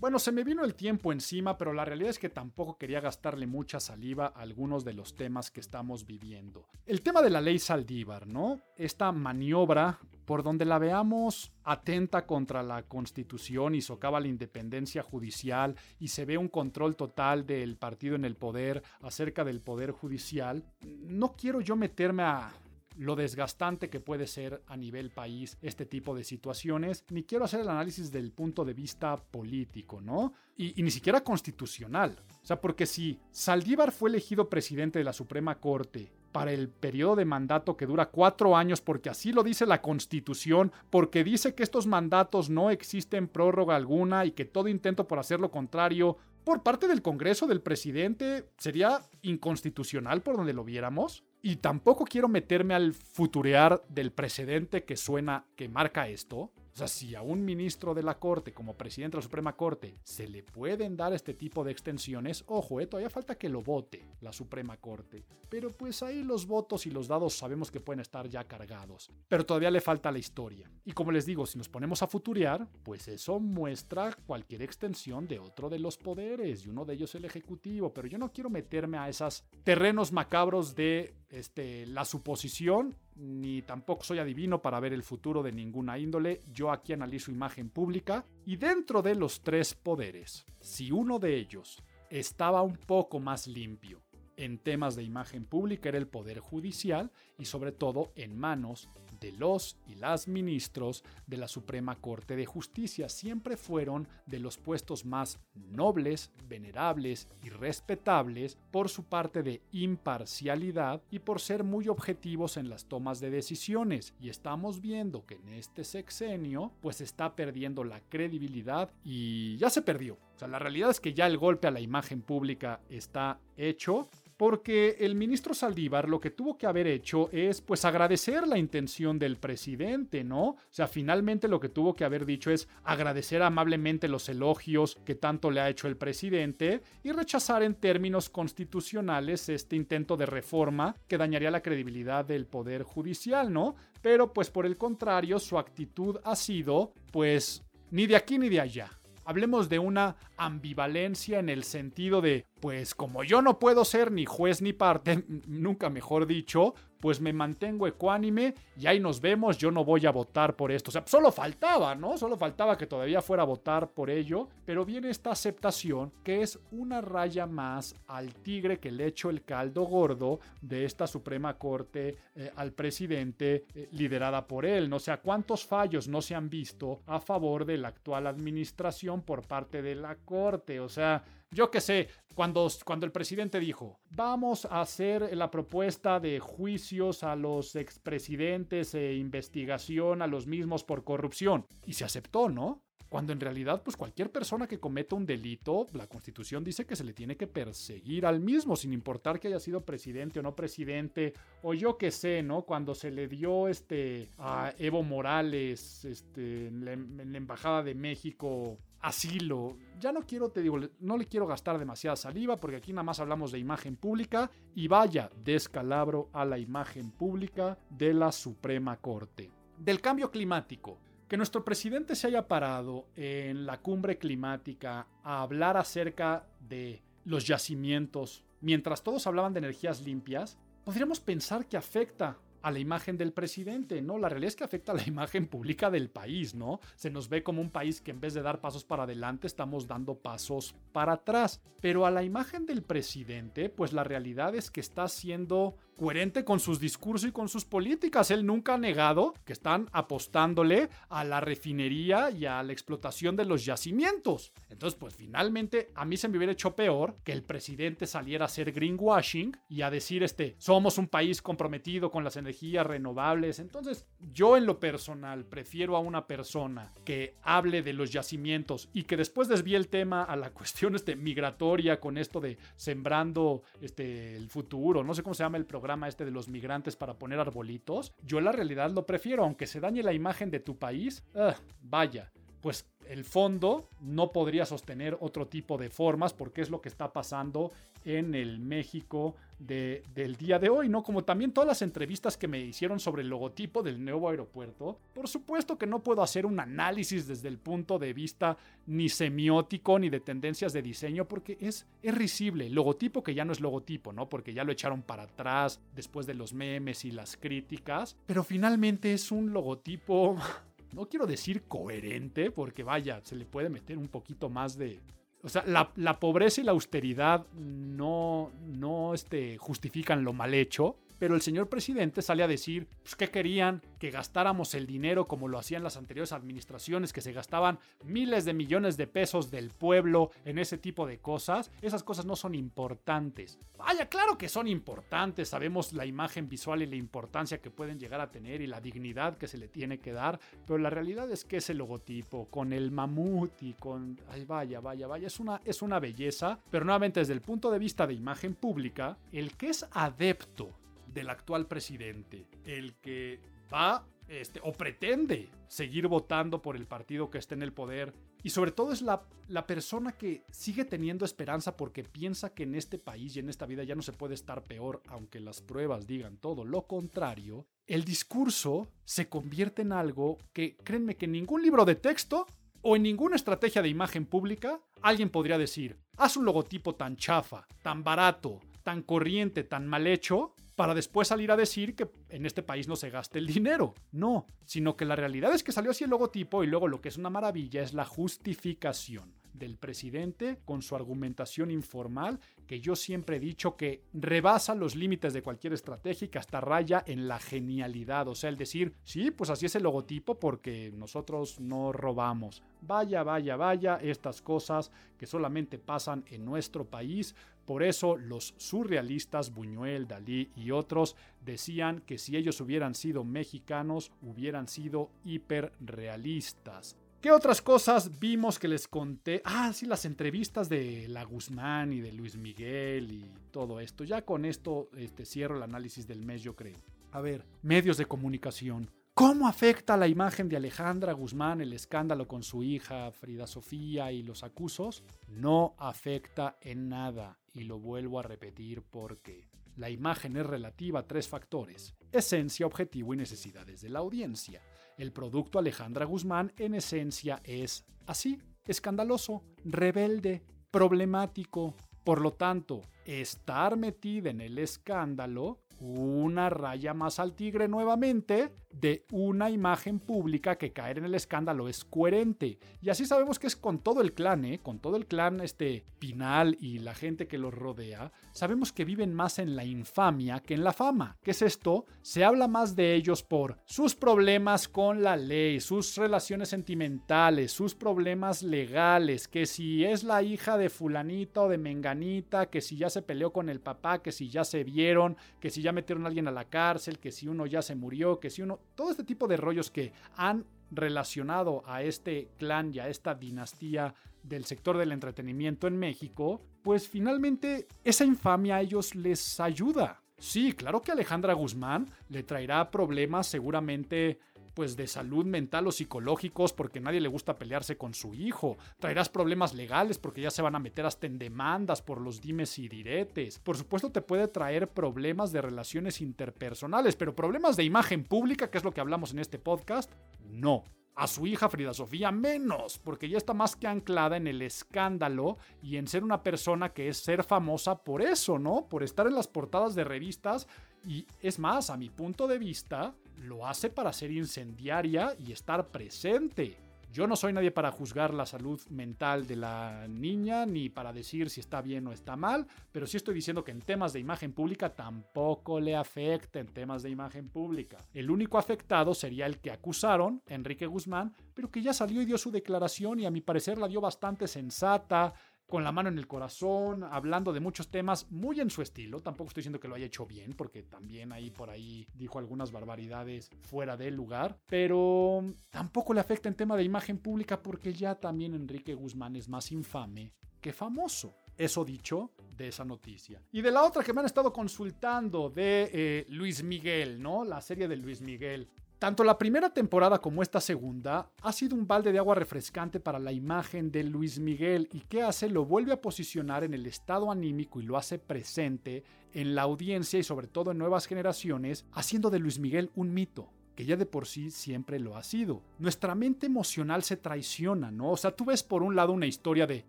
A: Bueno, se me vino el tiempo encima, pero la realidad es que tampoco quería gastarle mucha saliva a algunos de los temas que estamos viviendo. El tema de la ley Saldívar, ¿no? Esta maniobra por donde la veamos atenta contra la constitución y socava la independencia judicial y se ve un control total del partido en el poder acerca del poder judicial, no quiero yo meterme a lo desgastante que puede ser a nivel país este tipo de situaciones, ni quiero hacer el análisis del punto de vista político, ¿no? Y, y, ni siquiera constitucional. O sea, porque si Saldívar fue elegido presidente de la Suprema Corte para el periodo de mandato que dura cuatro años, porque así lo dice la Constitución, porque dice que estos mandatos no existen prórroga alguna y que todo intento por hacer lo contrario por parte del Congreso del presidente sería inconstitucional por donde lo viéramos. Y tampoco quiero meterme al futurear del precedente que suena, que marca esto. O sea, si a un ministro de la Corte, como presidente de la Suprema Corte, se le pueden dar este tipo de extensiones, ojo, eh, todavía falta que lo vote la Suprema Corte. Pero pues ahí los votos y los dados sabemos que pueden estar ya cargados. Pero todavía le falta la historia. Y como les digo, si nos ponemos a futurear, pues eso muestra cualquier extensión de otro de los poderes, y uno de ellos el Ejecutivo. Pero yo no quiero meterme a esos terrenos macabros de este, la suposición ni tampoco soy adivino para ver el futuro de ninguna índole, yo aquí analizo imagen pública y dentro de los tres poderes, si uno de ellos estaba un poco más limpio en temas de imagen pública era el poder judicial y sobre todo en manos de los y las ministros de la Suprema Corte de Justicia. Siempre fueron de los puestos más nobles, venerables y respetables por su parte de imparcialidad y por ser muy objetivos en las tomas de decisiones. Y estamos viendo que en este sexenio pues está perdiendo la credibilidad y ya se perdió. O sea, la realidad es que ya el golpe a la imagen pública está hecho porque el ministro Saldívar lo que tuvo que haber hecho es pues agradecer la intención del presidente, ¿no? O sea, finalmente lo que tuvo que haber dicho es agradecer amablemente los elogios que tanto le ha hecho el presidente y rechazar en términos constitucionales este intento de reforma que dañaría la credibilidad del poder judicial, ¿no? Pero pues por el contrario, su actitud ha sido pues ni de aquí ni de allá. Hablemos de una ambivalencia en el sentido de, pues como yo no puedo ser ni juez ni parte, <laughs> nunca mejor dicho, pues me mantengo ecuánime y ahí nos vemos, yo no voy a votar por esto. O sea, solo faltaba, ¿no? Solo faltaba que todavía fuera a votar por ello, pero viene esta aceptación que es una raya más al tigre que le echó el caldo gordo de esta Suprema Corte eh, al presidente eh, liderada por él. ¿no? O sea, ¿cuántos fallos no se han visto a favor de la actual administración por parte de la Corte? O sea, yo qué sé, cuando, cuando el presidente dijo, vamos a hacer la propuesta de juicios a los expresidentes e investigación a los mismos por corrupción. Y se aceptó, ¿no? Cuando en realidad, pues cualquier persona que cometa un delito, la constitución dice que se le tiene que perseguir al mismo, sin importar que haya sido presidente o no presidente, o yo qué sé, ¿no? Cuando se le dio este a Evo Morales, este, en la, en la Embajada de México, asilo. Ya no quiero, te digo, no le quiero gastar demasiada saliva porque aquí nada más hablamos de imagen pública y vaya descalabro a la imagen pública de la Suprema Corte. Del cambio climático. Que nuestro presidente se haya parado en la cumbre climática a hablar acerca de los yacimientos, mientras todos hablaban de energías limpias, podríamos pensar que afecta a la imagen del presidente, ¿no? La realidad es que afecta a la <laughs> imagen pública del país, ¿no? Se nos ve como un país que en vez de dar pasos para adelante estamos dando pasos para atrás. Pero a la imagen del presidente, pues la realidad es que está siendo coherente con sus discursos y con sus políticas. Él nunca ha negado que están apostándole a la refinería y a la explotación de los yacimientos. Entonces, pues finalmente a mí se me hubiera hecho peor que el presidente saliera a hacer greenwashing y a decir, este, somos un país comprometido con las energías renovables. Entonces, yo en lo personal prefiero a una persona que hable de los yacimientos y que después desvíe el tema a la <laughs> cuestión este, migratoria con esto de sembrando este, el futuro, no sé cómo se llama el programa este de los migrantes para poner arbolitos, yo la realidad lo prefiero, aunque se dañe la imagen de tu país, uh, vaya, pues el fondo no podría sostener otro tipo de formas porque es lo que está pasando en el México de, del día de hoy, ¿no? Como también todas las entrevistas que me hicieron sobre el logotipo del nuevo aeropuerto. Por supuesto que no puedo hacer un análisis desde el punto de vista ni semiótico ni de tendencias de diseño porque es, es risible. El logotipo que ya no es logotipo, ¿no? Porque ya lo echaron para atrás después de los memes y las críticas. Pero finalmente es un logotipo <laughs> no quiero decir coherente, porque vaya, se le puede meter un poquito más de... O sea, la, pobreza y la austeridad no, no este, justifican lo mal hecho, pero el señor presidente sale a decir pues, que querían que gastáramos el dinero como lo hacían las anteriores administraciones, que se gastaban miles de millones de pesos del pueblo en ese tipo de cosas. Esas cosas no son importantes. Vaya, claro que son importantes, sabemos la imagen visual y la importancia que pueden llegar a tener y la dignidad que se le tiene que dar, pero la realidad es que ese logotipo con el mamut y con... Ay, vaya, vaya, vaya, es una, es una belleza, pero nuevamente desde el punto de vista de imagen pública, el que es adepto del actual presidente, el que va este, o pretende seguir votando por el partido que esté en el poder. Y sobre todo es la, la persona que sigue teniendo esperanza porque piensa que en este país y en esta vida ya no se puede estar peor, aunque las pruebas digan todo lo contrario. El discurso se convierte en algo que, créanme que en ningún libro de texto o en ninguna estrategia de imagen pública alguien podría decir, haz un logotipo tan chafa, tan barato, tan corriente, tan mal hecho, para después salir a decir que en este país no se gaste el dinero. No, sino que la realidad es que salió así el logotipo y luego lo que es una maravilla es la justificación del presidente con su argumentación informal, que yo siempre he dicho que rebasa los límites de cualquier estrategia y hasta raya en la genialidad. O sea, el decir, sí, pues así es el logotipo porque nosotros no robamos. Vaya, vaya, vaya, estas cosas que solamente pasan en nuestro país. Por eso los surrealistas, Buñuel, Dalí y otros decían que si ellos hubieran sido mexicanos, hubieran sido hiperrealistas. ¿Qué otras cosas vimos que les conté? Ah, sí, las entrevistas de la Guzmán y de Luis Miguel y todo esto. Ya con esto este, cierro el análisis del mes, yo creo. A ver, medios de comunicación. ¿Cómo afecta la imagen de Alejandra Guzmán el escándalo con su hija Frida Sofía y los acusos? No afecta en nada y lo vuelvo a repetir porque la imagen es relativa a tres factores, esencia, objetivo y necesidades de la audiencia. El producto Alejandra Guzmán en esencia es así, escandaloso, rebelde, problemático. Por lo tanto, estar metida en el escándalo una raya más al tigre nuevamente de una imagen pública que caer en el escándalo es coherente. Y así sabemos que es con todo el clan, ¿eh? con todo el clan este Pinal y la gente que los rodea, sabemos que viven más en la infamia que en la fama. ¿Qué es esto? Se habla más de ellos por sus problemas con la ley, sus relaciones sentimentales, sus problemas legales, que si es la hija de fulanita o de menganita, que si ya se peleó con el papá, que si ya se vieron, que si ya metieron a alguien a la cárcel, que si uno ya se murió, que si uno todo este tipo de rollos que han relacionado a este clan y a esta dinastía del sector del entretenimiento en México, pues finalmente esa infamia a ellos les ayuda. Sí, claro que Alejandra Guzmán le traerá problemas seguramente pues de salud mental o psicológicos porque nadie le gusta pelearse con su hijo. Traerás problemas legales porque ya se van a meter hasta en demandas por los dimes y diretes. Por supuesto te puede traer problemas de relaciones interpersonales, pero problemas de imagen pública, que es lo que hablamos en este podcast, no a su hija Frida Sofía menos, porque ya está más que anclada en el escándalo y en ser una persona que es ser famosa por eso, ¿no? Por estar en las portadas de revistas y es más, a mi punto de vista, lo hace para ser incendiaria y estar presente. Yo no soy nadie para juzgar la salud mental de la niña ni para decir si está bien o está mal, pero sí estoy diciendo que en temas de imagen pública tampoco le afecta en temas de imagen pública. El único afectado sería el que acusaron, Enrique Guzmán, pero que ya salió y dio su declaración y a mi parecer la dio bastante sensata, con la mano en el corazón, hablando de muchos temas muy en su estilo. Tampoco estoy diciendo que lo haya hecho bien, porque también ahí por ahí dijo algunas barbaridades fuera del lugar. Pero tampoco le afecta en tema de imagen pública, porque ya también Enrique Guzmán es más infame que famoso. Eso dicho de esa noticia. Y de la otra que me han estado consultando de eh, Luis Miguel, ¿no? La serie de Luis Miguel. Tanto la primera temporada como esta segunda ha sido un balde de agua refrescante para la imagen de Luis Miguel. Y que hace lo vuelve a posicionar en el estado anímico y lo hace presente en la audiencia y sobre todo en nuevas generaciones, haciendo de Luis Miguel un mito, que ya de por sí siempre lo ha sido. Nuestra mente emocional se traiciona, ¿no? O sea, tú ves por un lado una historia de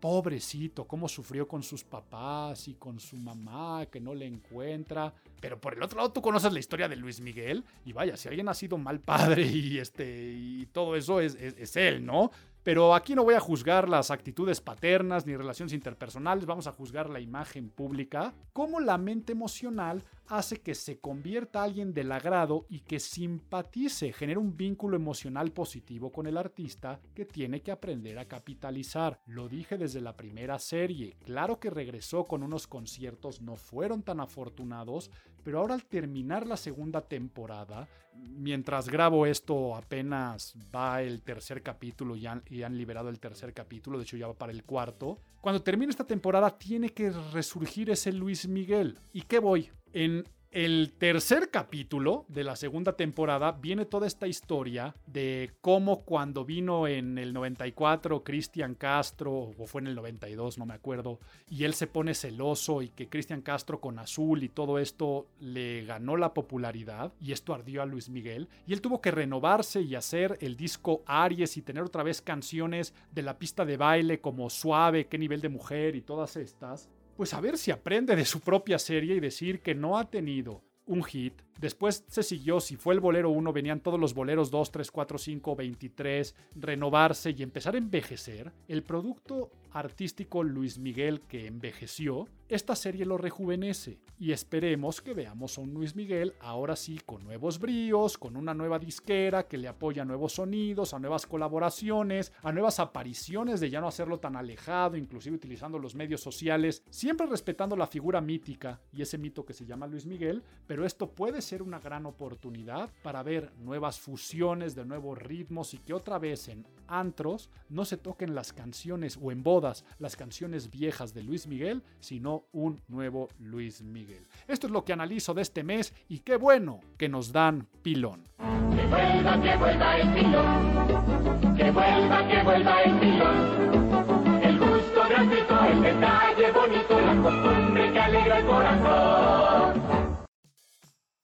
A: pobrecito, cómo sufrió con sus papás y con su mamá que no le encuentra, pero por el otro lado tú conoces la historia de Luis Miguel y vaya, si alguien ha sido mal padre <laughs> y este y todo eso es, es él, ¿no? Pero aquí no voy a juzgar las actitudes paternas ni relaciones interpersonales, vamos a juzgar la imagen pública, cómo la mente emocional hace que se convierta alguien del agrado y que simpatice, genera un vínculo emocional positivo con el artista que tiene que aprender a capitalizar. Lo dije desde la primera serie, claro que regresó con unos conciertos, no fueron tan afortunados, pero ahora al terminar la segunda temporada, mientras grabo esto apenas va el tercer capítulo y han, y han liberado el tercer capítulo, de hecho ya va para el cuarto, cuando termine esta temporada tiene que resurgir ese Luis Miguel. ¿Y qué voy? En el tercer capítulo de la segunda temporada viene toda esta historia de cómo cuando vino en el 94 Cristian Castro, o fue en el 92, no me acuerdo, y él se pone celoso y que Cristian Castro con Azul y todo esto le ganó la popularidad y esto ardió a Luis Miguel y él tuvo que renovarse y hacer el disco Aries y tener otra vez canciones de la pista de baile como Suave, qué nivel de mujer y todas estas pues a ver si aprende de su propia serie y decir que no ha tenido un hit. Después se siguió, si fue el bolero 1, venían todos los boleros 2, 3, 4, 5, 23, renovarse y empezar a envejecer. El producto artístico Luis Miguel que envejeció, esta serie lo rejuvenece y esperemos que veamos a un Luis Miguel ahora sí con nuevos bríos, con una nueva disquera que le apoya a nuevos sonidos, a nuevas colaboraciones, a nuevas apariciones de ya no hacerlo tan alejado, inclusive utilizando los medios sociales, siempre respetando la figura mítica y ese mito que se llama Luis Miguel, pero esto puede ser una gran oportunidad para ver nuevas fusiones de nuevos ritmos y que otra vez en antros no se toquen las canciones o en bodas las canciones viejas de Luis Miguel, sino un nuevo Luis Miguel. Esto es lo que analizo de este mes y qué bueno que nos dan pilón.
C: Que vuelva, que vuelva el pilón. Que vuelva, que vuelva el pilón. El gusto gratuito, el detalle bonito, la costumbre que alegra el corazón.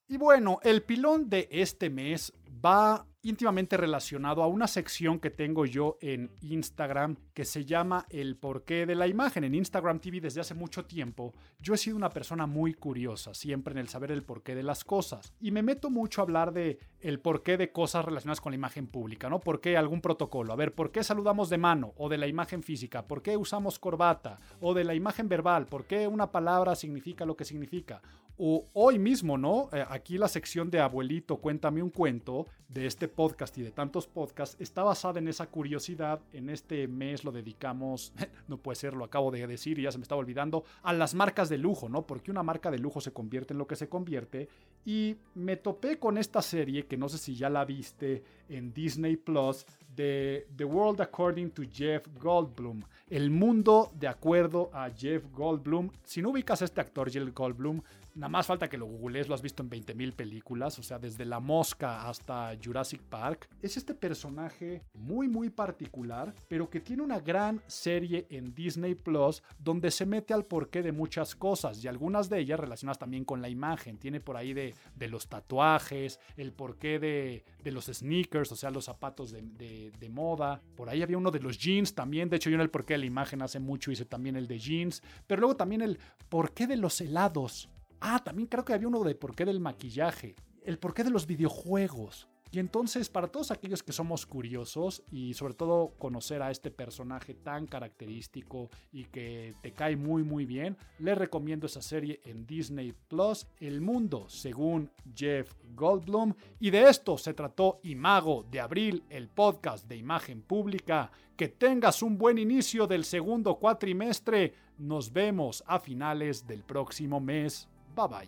A: Y bueno, el pilón de este mes va íntimamente relacionado a una sección que tengo yo en Instagram que se llama El porqué de la imagen. En Instagram TV desde hace mucho tiempo yo he sido una persona muy curiosa, siempre en el saber el porqué de las cosas. Y me meto mucho a hablar de el porqué de cosas relacionadas con la imagen pública, ¿no? ¿Por qué algún protocolo? A ver, ¿por qué saludamos de mano? O de la imagen física, ¿por qué usamos corbata? O de la imagen verbal, ¿por qué una palabra significa lo que significa? O hoy mismo, ¿no? Eh, aquí la sección de Abuelito, cuéntame un cuento de este podcast y de tantos podcasts está basada en esa curiosidad. En este mes lo dedicamos, <laughs> no puede ser, lo acabo de decir y ya se me estaba olvidando, a las marcas de lujo, ¿no? Porque una marca de lujo se convierte en lo que se convierte. Y me topé con esta serie que no sé si ya la viste en Disney Plus de The World According to Jeff Goldblum. El mundo de acuerdo a Jeff Goldblum. Si no ubicas a este actor, Jeff Goldblum, nada más falta que lo googlees, lo has visto en 20.000 películas, o sea, desde La Mosca hasta Jurassic Park. Es este personaje muy, muy particular, pero que tiene una gran serie en Disney Plus donde se mete al porqué de muchas cosas y algunas de ellas relacionadas también con la imagen. Tiene por ahí de, de los tatuajes, el porqué de, de los sneakers, o sea, los zapatos de, de, de, moda. Por ahí había uno de los jeans también. De hecho, yo en el porqué de la imagen hace mucho hice también el de jeans. Pero luego también el porqué de los helados. Ah, también creo que había uno de porqué del maquillaje. El porqué de los videojuegos. Y entonces, para todos aquellos que somos curiosos y sobre todo conocer a este personaje tan característico y que te cae muy muy bien, les recomiendo esa serie en Disney Plus, El Mundo según Jeff Goldblum. Y de esto se trató Imago de Abril, el podcast de imagen pública. Que tengas un buen inicio del segundo cuatrimestre. Nos vemos a finales del próximo mes. Bye bye.